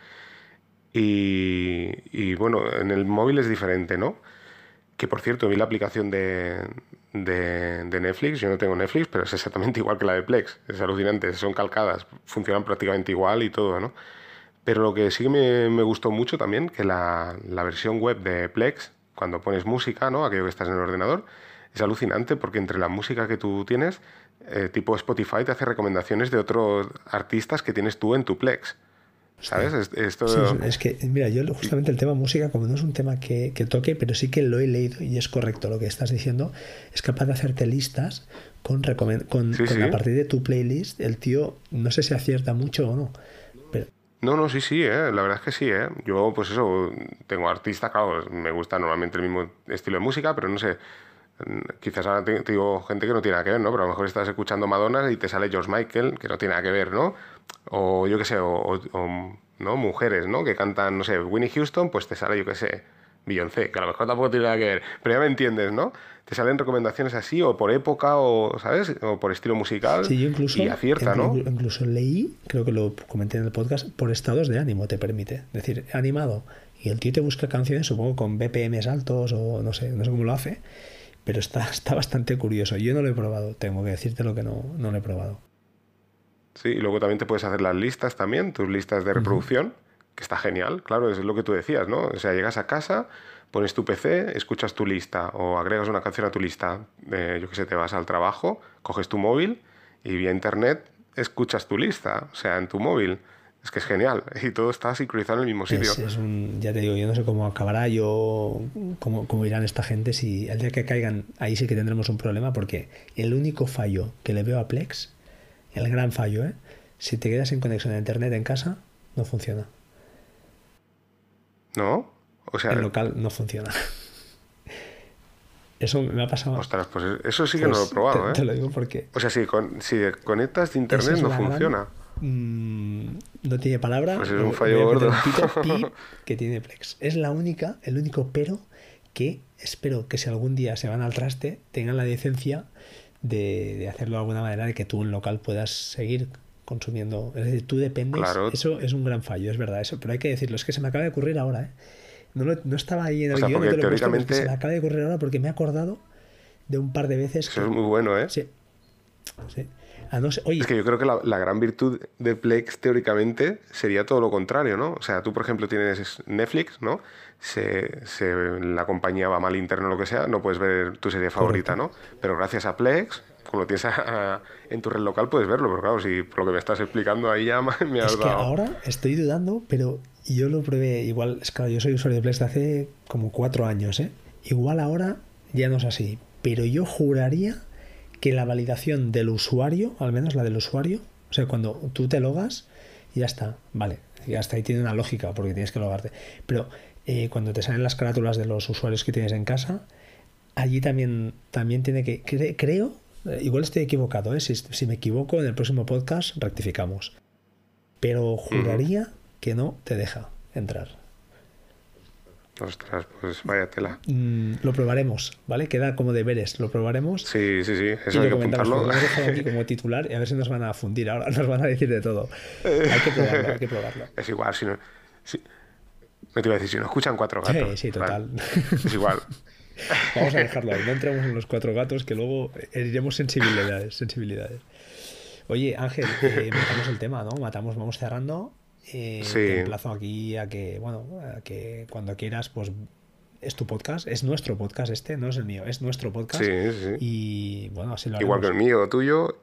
Y, y, bueno, en el móvil es diferente, ¿no? Que por cierto, vi la aplicación de, de, de, Netflix. Yo no tengo Netflix, pero es exactamente igual que la de Plex. Es alucinante, son calcadas, funcionan prácticamente igual y todo, ¿no? Pero lo que sí me, me gustó mucho también, que la, la, versión web de Plex, cuando pones música, ¿no? Aquello que estás en el ordenador, es alucinante porque entre la música que tú tienes, eh, tipo Spotify te hace recomendaciones de otros artistas que tienes tú en tu Plex. ¿Sabes? Esto... Sí, es que, mira, yo justamente el tema música, como no es un tema que, que, toque, pero sí que lo he leído y es correcto lo que estás diciendo, es capaz de hacerte listas con, con, sí, con sí. a partir de tu playlist. El tío, no sé si acierta mucho o no, pero... No, no, sí, sí, ¿eh? la verdad es que sí. ¿eh? Yo, pues eso, tengo artistas, claro, me gusta normalmente el mismo estilo de música, pero no sé, quizás ahora te, te, digo gente que no tiene nada que ver, ¿no? Pero a lo mejor estás escuchando Madonna y te sale George Michael, que no tiene nada que ver, ¿no? O yo qué sé, o, o, o, ¿no? mujeres, ¿no? Que cantan, no sé, Winnie Houston, pues te sale, yo qué sé, Beyoncé, que a lo mejor tampoco tiene nada que ver, pero ya me entiendes, ¿no? Te salen recomendaciones así, o por época, o, ¿sabes? O por estilo musical. Sí, yo incluso, y acierta, ¿no? Incluso leí, creo que lo comenté en el podcast, por estados de ánimo te permite. Es decir, animado. Y el tío te busca canciones, supongo, con BPMs altos, o no sé, no sé cómo lo hace pero está, está bastante curioso. Yo no lo he probado, tengo que decirte lo que no, no lo he probado. Sí, y luego también te puedes hacer las listas también, tus listas de reproducción, uh -huh. que está genial, claro, es lo que tú decías, ¿no? O sea, llegas a casa, pones tu PC, escuchas tu lista o agregas una canción a tu lista, eh, yo qué sé, te vas al trabajo, coges tu móvil y vía internet escuchas tu lista, o sea, en tu móvil. Es que es genial y todo está sincronizado en el mismo sitio. Es, es un, ya te digo, yo no sé cómo acabará yo, cómo, cómo, irán esta gente. Si el día que caigan, ahí sí que tendremos un problema porque el único fallo que le veo a Plex, el gran fallo, ¿eh? si te quedas sin conexión a internet en casa, no funciona. ¿No? O sea, el local no funciona. Eso me ha pasado. Ostras, pues eso sí que pues no lo he probado, te, ¿eh? Te lo digo porque. O sea, si, con, si conectas de internet no funciona. Gran mmm, no tiene palabra. Pues es un fallo gordo. Pip, que tiene Plex. Es la única, el único pero que espero que si algún día se van al traste tengan la decencia de, de hacerlo de alguna manera de que tú en local puedas seguir consumiendo. Es decir, tú dependes. Claro. Eso es un gran fallo, es verdad. Eso, pero hay que decirlo. Es que se me acaba de ocurrir ahora, ¿eh? No, lo, no estaba ahí en el o sea, guion, no te lo teóricamente... puesto, se me acaba de ocurrir ahora porque me he acordado de un par de veces. Eso que... es muy bueno, ¿eh? Sí. sí. Ah, no sé. Oye, es que yo creo que la, la, gran virtud de Plex teóricamente sería todo lo contrario, ¿no? O sea, tú, por ejemplo, tienes Netflix, ¿no? Se, se, la compañía va mal interno o lo que sea, no puedes ver tu serie favorita, Correcto. ¿no? Pero gracias a Plex, como lo tienes a, a, en tu red local, puedes verlo. Pero claro, si por lo que me estás explicando ahí ya me has es dado... que ahora estoy dudando, pero yo lo probé igual. Es claro, yo soy usuario de Plex de hace como cuatro años, ¿eh? Igual ahora ya no es así. Pero yo juraría que la validación del usuario, al menos la del usuario, o sea, cuando tú te logas, ya está, vale, y hasta ahí tiene una lógica porque tienes que logarte. Pero eh, cuando te salen las carátulas de los usuarios que tienes en casa, allí también, también tiene que, cre, creo, eh, igual estoy equivocado, ¿eh? si, si, me equivoco en el próximo podcast rectificamos, pero juraría que no te deja entrar. Ostras, pues vaya tela. Mm, lo probaremos, ¿vale? Queda como deberes, lo probaremos. Sí, sí, sí, eso hay que apuntarlo. Lo hemos dejado aquí como titular y a ver si nos van a fundir ahora, nos van a decir de todo. Hay que probarlo, hay que probarlo. Es igual, si no... Si... Me te iba a decir, si no escuchan cuatro gatos. Sí, sí, total. Vale. Es igual. Vamos a dejarlo ahí, no entremos en los cuatro gatos que luego heriremos sensibilidades, sensibilidades. Oye, Ángel, eh, matamos el tema, ¿no? Matamos, vamos cerrando. Eh, sí. Te emplazo aquí a que, bueno, a que cuando quieras, pues es tu podcast, es nuestro podcast este, no es el mío, es nuestro podcast. Sí, sí. Y bueno, así lo haremos. Igual que el mío, tuyo,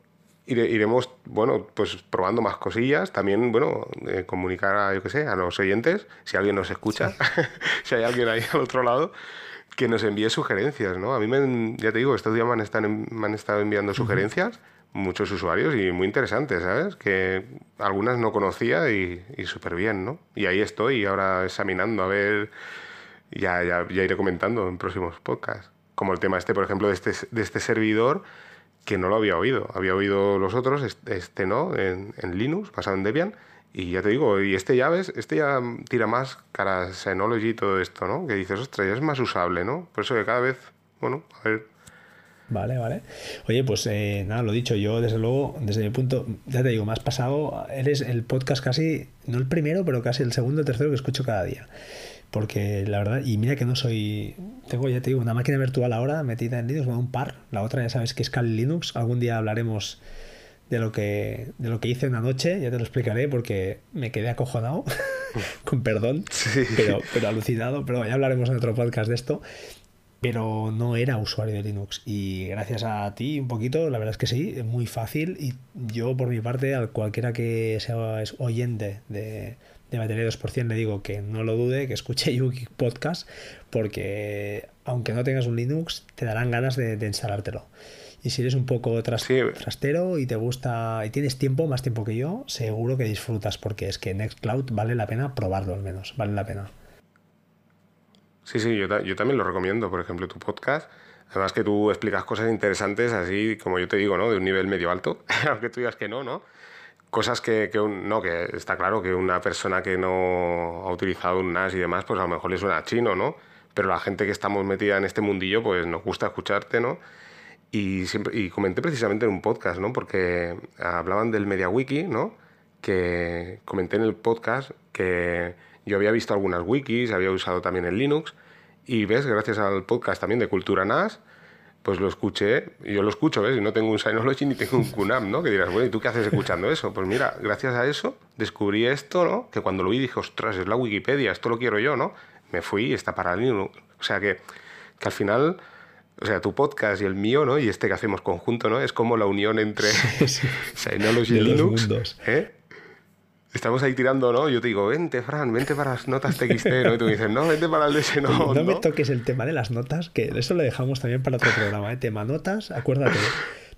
ire, iremos, bueno, pues probando más cosillas. También, bueno, eh, comunicar a, yo qué sé, a los oyentes, si alguien nos escucha, sí. si hay alguien ahí al otro lado, que nos envíe sugerencias, ¿no? A mí, me, ya te digo, estos días me han, estado, me han estado enviando sugerencias. Uh -huh muchos usuarios y muy interesantes, ¿sabes? Que algunas no conocía y, y súper bien, ¿no? Y ahí estoy ahora examinando, a ver, ya, ya, ya, iré comentando en próximos podcasts. Como el tema este, por ejemplo, de este, de este servidor que no lo había oído. Había oído los otros, este no, en, en Linux, basado en Debian, Y ya te digo, y este ya ves, este ya tira más cara Synology y todo esto, ¿no? Que dices, ostras, ya es más usable, ¿no? Por eso que cada vez, bueno, a ver. Vale, vale. Oye, pues eh, nada, lo dicho, yo desde luego, desde mi punto, ya te digo, más pasado, eres el podcast casi, no el primero, pero casi el segundo o tercero que escucho cada día. Porque la verdad, y mira que no soy, tengo ya te digo, una máquina virtual ahora metida en Linux, bueno, un par, la otra ya sabes que es Kali Linux, algún día hablaremos de lo que de lo que hice una noche, ya te lo explicaré porque me quedé acojonado, con perdón, pero, pero alucinado, pero ya hablaremos en otro podcast de esto. Pero no era usuario de Linux y gracias a ti un poquito, la verdad es que sí, es muy fácil y yo por mi parte, a cualquiera que sea oyente de, de Batería 2% le digo que no lo dude, que escuche Yuki Podcast porque aunque no tengas un Linux, te darán ganas de, de instalártelo. Y si eres un poco trastero y te gusta y tienes tiempo, más tiempo que yo, seguro que disfrutas porque es que Nextcloud vale la pena probarlo al menos, vale la pena. Sí, sí, yo, yo también lo recomiendo, por ejemplo, tu podcast. Además que tú explicas cosas interesantes así, como yo te digo, ¿no? De un nivel medio alto, aunque tú digas que no, ¿no? Cosas que, que no, que está claro que una persona que no ha utilizado un NAS y demás, pues a lo mejor le suena chino, ¿no? Pero la gente que estamos metida en este mundillo, pues nos gusta escucharte, ¿no? Y, siempre, y comenté precisamente en un podcast, ¿no? Porque hablaban del MediaWiki, ¿no? Que comenté en el podcast que yo había visto algunas wikis, había usado también en Linux, y ves, gracias al podcast también de Cultura NAS, pues lo escuché, yo lo escucho, ¿ves? Y no tengo un Synology ni tengo un QNAM, ¿no? Que dirás, bueno, ¿y tú qué haces escuchando eso? Pues mira, gracias a eso descubrí esto, ¿no? Que cuando lo vi dije, ostras, es la Wikipedia, esto lo quiero yo, ¿no? Me fui y está para Linux. O sea que, que al final o sea, tu podcast y el mío, ¿no? Y este que hacemos conjunto, ¿no? Es como la unión entre Synology y Linux. ¿eh? Estamos ahí tirando, ¿no? Yo te digo, vente, Fran, vente para las notas TXT, ¿no? Y tú dices, no, vente para el DS, no. No, me toques el tema de las notas, que eso lo dejamos también para otro programa, ¿eh? Tema notas, acuérdate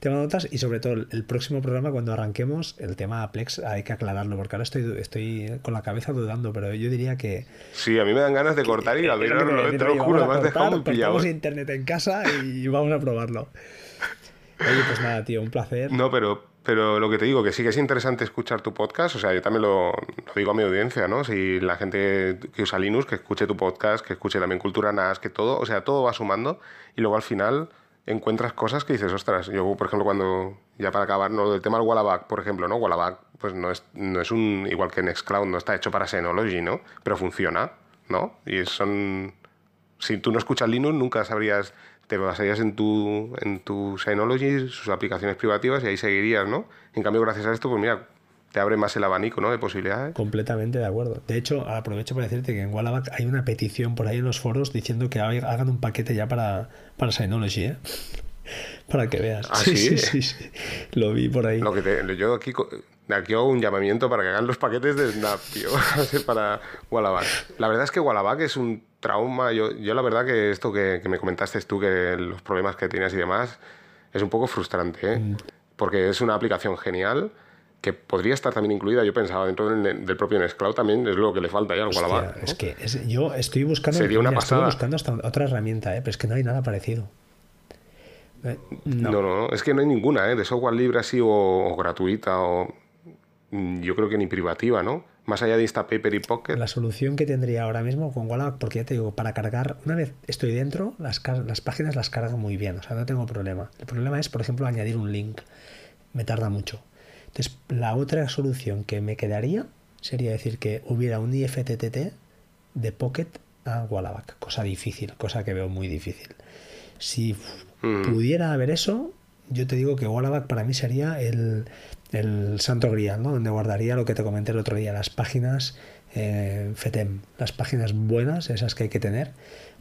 tema notas y sobre todo el próximo programa cuando arranquemos el tema Plex hay que aclararlo porque ahora estoy, estoy con la cabeza dudando pero yo diría que sí a mí me dan ganas de cortar y abrirlo te lo juro me has dejado pillado internet en casa y vamos a probarlo oye pues nada tío un placer no pero pero lo que te digo, que sí que es interesante escuchar tu podcast, o sea, yo también lo, digo a mi audiencia, ¿no? Si la gente que usa Linux, que escuche tu podcast, que escuche también Cultura NAS, que todo, o sea, todo va sumando y luego al final encuentras cosas que dices, ostras, yo por ejemplo cuando, ya para acabar, no, el tema del Wallaback, por ejemplo, ¿no? Wallaback pues no es, no es un, igual que Nextcloud, no está hecho para Synology, ¿no? Pero funciona, ¿no? Y son, si tú no escuchas Linux nunca sabrías, te basarías en tu, en tu Synology, sus aplicaciones privativas y ahí seguirías, ¿no? En cambio, gracias a esto, pues mira, te abre más el abanico ¿no? de posibilidades. Completamente de acuerdo. De hecho, aprovecho para decirte que en Wallaback hay una petición por ahí en los foros diciendo que hagan un paquete ya para, para Synology, ¿eh? para que veas. ¿Ah, sí? Sí, sí, sí, Lo vi por ahí. Lo que te, yo aquí, aquí hago un llamamiento para que hagan los paquetes de Snap, tío, para Wallaback. La verdad es que Wallaback es un trauma. Yo, yo la verdad que esto que, que me comentaste tú, que los problemas que tienes y demás, es un poco frustrante, ¿eh? Mm. Porque es una aplicación genial que podría estar también incluida, yo pensaba, dentro del, propio Nextcloud también es lo que le falta ya al Wallaback. Es que yo estoy buscando, Sería una pasada. buscando hasta otra herramienta, ¿eh? pero es que no hay nada parecido. Eh, no. no. no, es que no hay ninguna, ¿eh? de software libre así o, gratuita o mm, yo creo que ni privativa, ¿no? Más allá de Instapaper y Pocket. La solución que tendría ahora mismo con Wallaback, porque ya te digo, para cargar, una vez estoy dentro, las, las páginas las cargan muy bien, o sea, no tengo problema. El problema es, por ejemplo, añadir un link. Me tarda mucho. Entonces, la otra solución que me quedaría sería decir que hubiera un IFTTT de Pocket a Wallaback, cosa difícil, cosa que veo muy difícil. Si mm. pudiera haber eso, yo te digo que Wallaback para mí sería el, santo grial, ¿no? donde guardaría lo que te comenté el otro día, las páginas eh, FETEM, las páginas buenas, esas que hay que tener,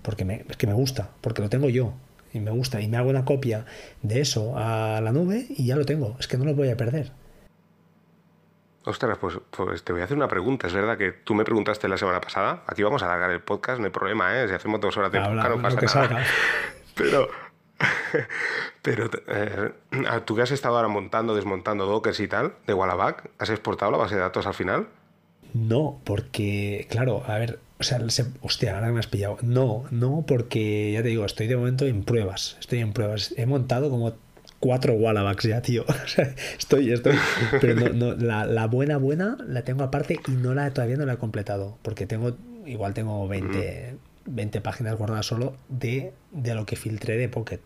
porque me, es que me gusta, porque lo tengo yo, y me gusta, y me hago una copia de eso a la nube y ya lo tengo, es que no lo voy a perder. Ostras, pues, pues, te voy a hacer una pregunta. Es verdad que tú me preguntaste la semana pasada. Aquí vamos a alargar el podcast, no hay problema, ¿eh? Si hacemos dos horas de podcast no pasa nada. Pero, pero eh, tú que has estado ahora montando, desmontando dockers y tal, de Wallaback, ¿has exportado la base de datos al final? No, porque, claro, a ver, o sea, hostia, ahora me has pillado. No, no, porque ya te digo, estoy de momento en pruebas. Estoy en pruebas. He montado como cuatro Wallabags ya, tío. estoy, estoy. Pero no, la, la, buena, buena la tengo aparte y no la todavía no la he completado. Porque tengo, igual tengo 20, 20 páginas guardadas solo de, de lo que filtré de Pocket.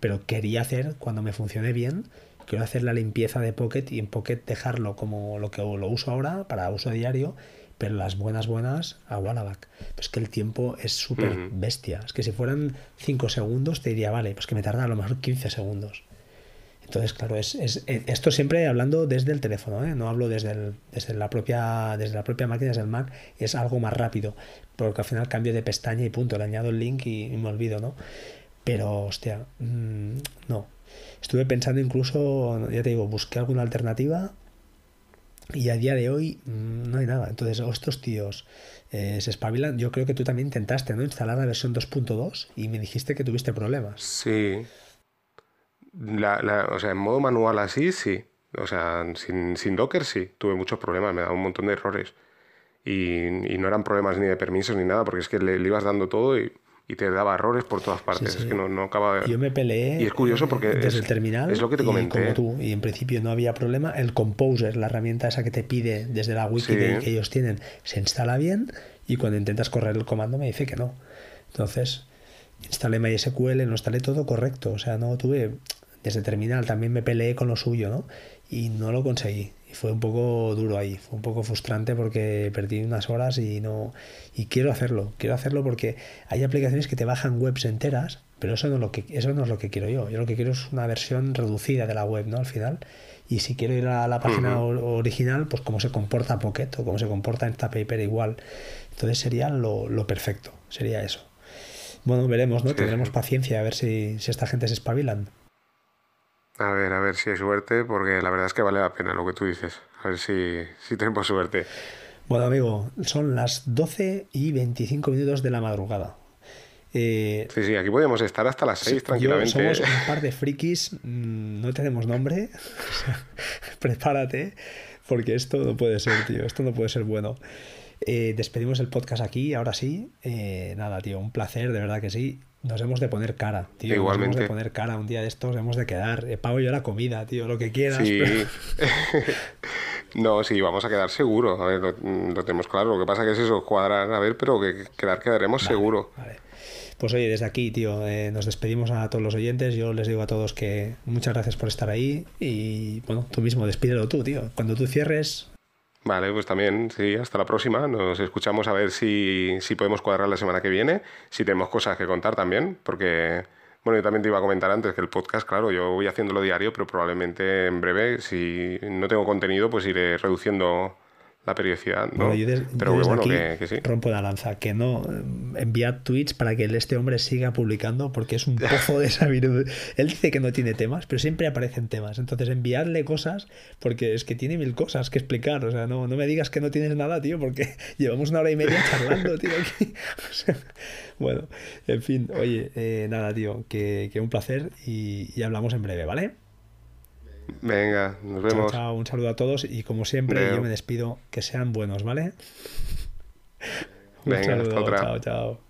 Pero quería hacer, cuando me funcione bien, quiero hacer la limpieza de Pocket y en Pocket dejarlo como lo que lo uso ahora para uso diario pero las buenas buenas a Wallaback. Pues que el tiempo es súper bestia. Es que si fueran 5 segundos te diría, vale, pues que me tarda a lo mejor 15 segundos. Entonces, claro, es, es eh, esto siempre hablando desde el teléfono, ¿eh? no hablo desde, desde, la propia, desde la propia máquina, desde el Mac, es algo más rápido, porque al final cambio de pestaña y punto, le añado el link y, me olvido, ¿no? Pero, hostia, mm, no. Estuve pensando incluso, ya te digo, busqué alguna alternativa y a día de hoy mm, no hay nada. Entonces, estos tíos eh, se espabilan. Yo creo que tú también intentaste, ¿no? Instalar la versión 2.2 y me dijiste que tuviste problemas. Sí. La, o sea, en modo manual así, sí. O sea, sin, sin Docker sí. Tuve muchos problemas, me daba un montón de errores. Y, y, no eran problemas ni de permisos ni nada, porque es que le ibas dando todo y y te daba errores por todas partes. Es que no, no acaba. Yo me peleé. Y es curioso porque. Desde es, el terminal. Es lo que te comenté. como tú. Y en principio no había problema. El Composer, la herramienta esa que te pide desde la wiki que ellos tienen, se instala bien. Y cuando intentas correr el comando me dice que no. Entonces, instalé MySQL, lo instalé todo correcto. O sea, no tuve. Desde terminal también me peleé con lo suyo, ¿no? Y no lo conseguí y fue un poco duro ahí, fue un poco frustrante porque perdí unas horas y no y quiero hacerlo, quiero hacerlo porque hay aplicaciones que te bajan webs enteras, pero eso no es lo que eso no es lo que quiero yo. Yo lo que quiero es una versión reducida de la web, ¿no? Al final. Y si quiero ir a la página original, pues cómo se comporta Pocket o cómo se comporta Instapaper igual. Entonces sería lo, lo perfecto, sería eso. Bueno, veremos, ¿no? Tendremos paciencia a ver si, si esta gente se espabilan. A ver, a ver si hay suerte, porque la verdad es que vale la pena lo que tú dices. A ver si, si tenemos suerte. Bueno, amigo, son las 12 y 25 minutos de la madrugada. Eh, sí, sí, aquí podemos estar hasta las 6 tranquilamente. somos un par de frikis, mm, no tenemos nombre. prepárate, porque esto no puede ser, tío. Esto no puede ser bueno. Eh, despedimos el podcast aquí, ahora sí. Eh, nada, tío, un placer, de verdad que sí. Nos hemos de poner cara, tío. Igualmente. Nos hemos de poner cara un día de estos, hemos de quedar. Eh, pago yo la comida, tío, lo que quieras. Sí. no, sí, vamos a quedar seguro. A ver, lo, tenemos claro. Lo que pasa que es eso, cuadrar, a ver, pero que quedar quedaremos seguro. Vale. Pues oye, desde aquí, tío, eh, nos despedimos a todos los oyentes. Yo les digo a todos que muchas gracias por estar ahí. Y bueno, tú mismo, despídelo tú, tío. Cuando tú cierres, Vale, pues también, sí, hasta la próxima. Nos escuchamos a ver si, si podemos cuadrar la semana que viene, si tenemos cosas que contar también, porque, bueno, yo también te iba a comentar antes que el podcast, claro, yo voy haciéndolo diario, pero probablemente en breve, si no tengo contenido, pues iré reduciendo la periodicidad. ¿no? Pero bueno, que, sí. rompo la lanza, que no enviad tweets para que este hombre siga publicando porque es un pozo de sabiduría. Él dice que no tiene temas, pero siempre aparecen temas. Entonces enviadle cosas porque es que tiene mil cosas que explicar. O sea, no, no me digas que no tienes nada, tío, porque llevamos una hora y media charlando, tío. Aquí. bueno, en fin, oye, eh, nada, tío, que, que un placer y, y hablamos en breve, ¿vale? Venga, nos vemos. Chao, Un saludo a todos y como siempre yo me despido. Que sean buenos, ¿vale? Venga, hasta otra. Chao, chao.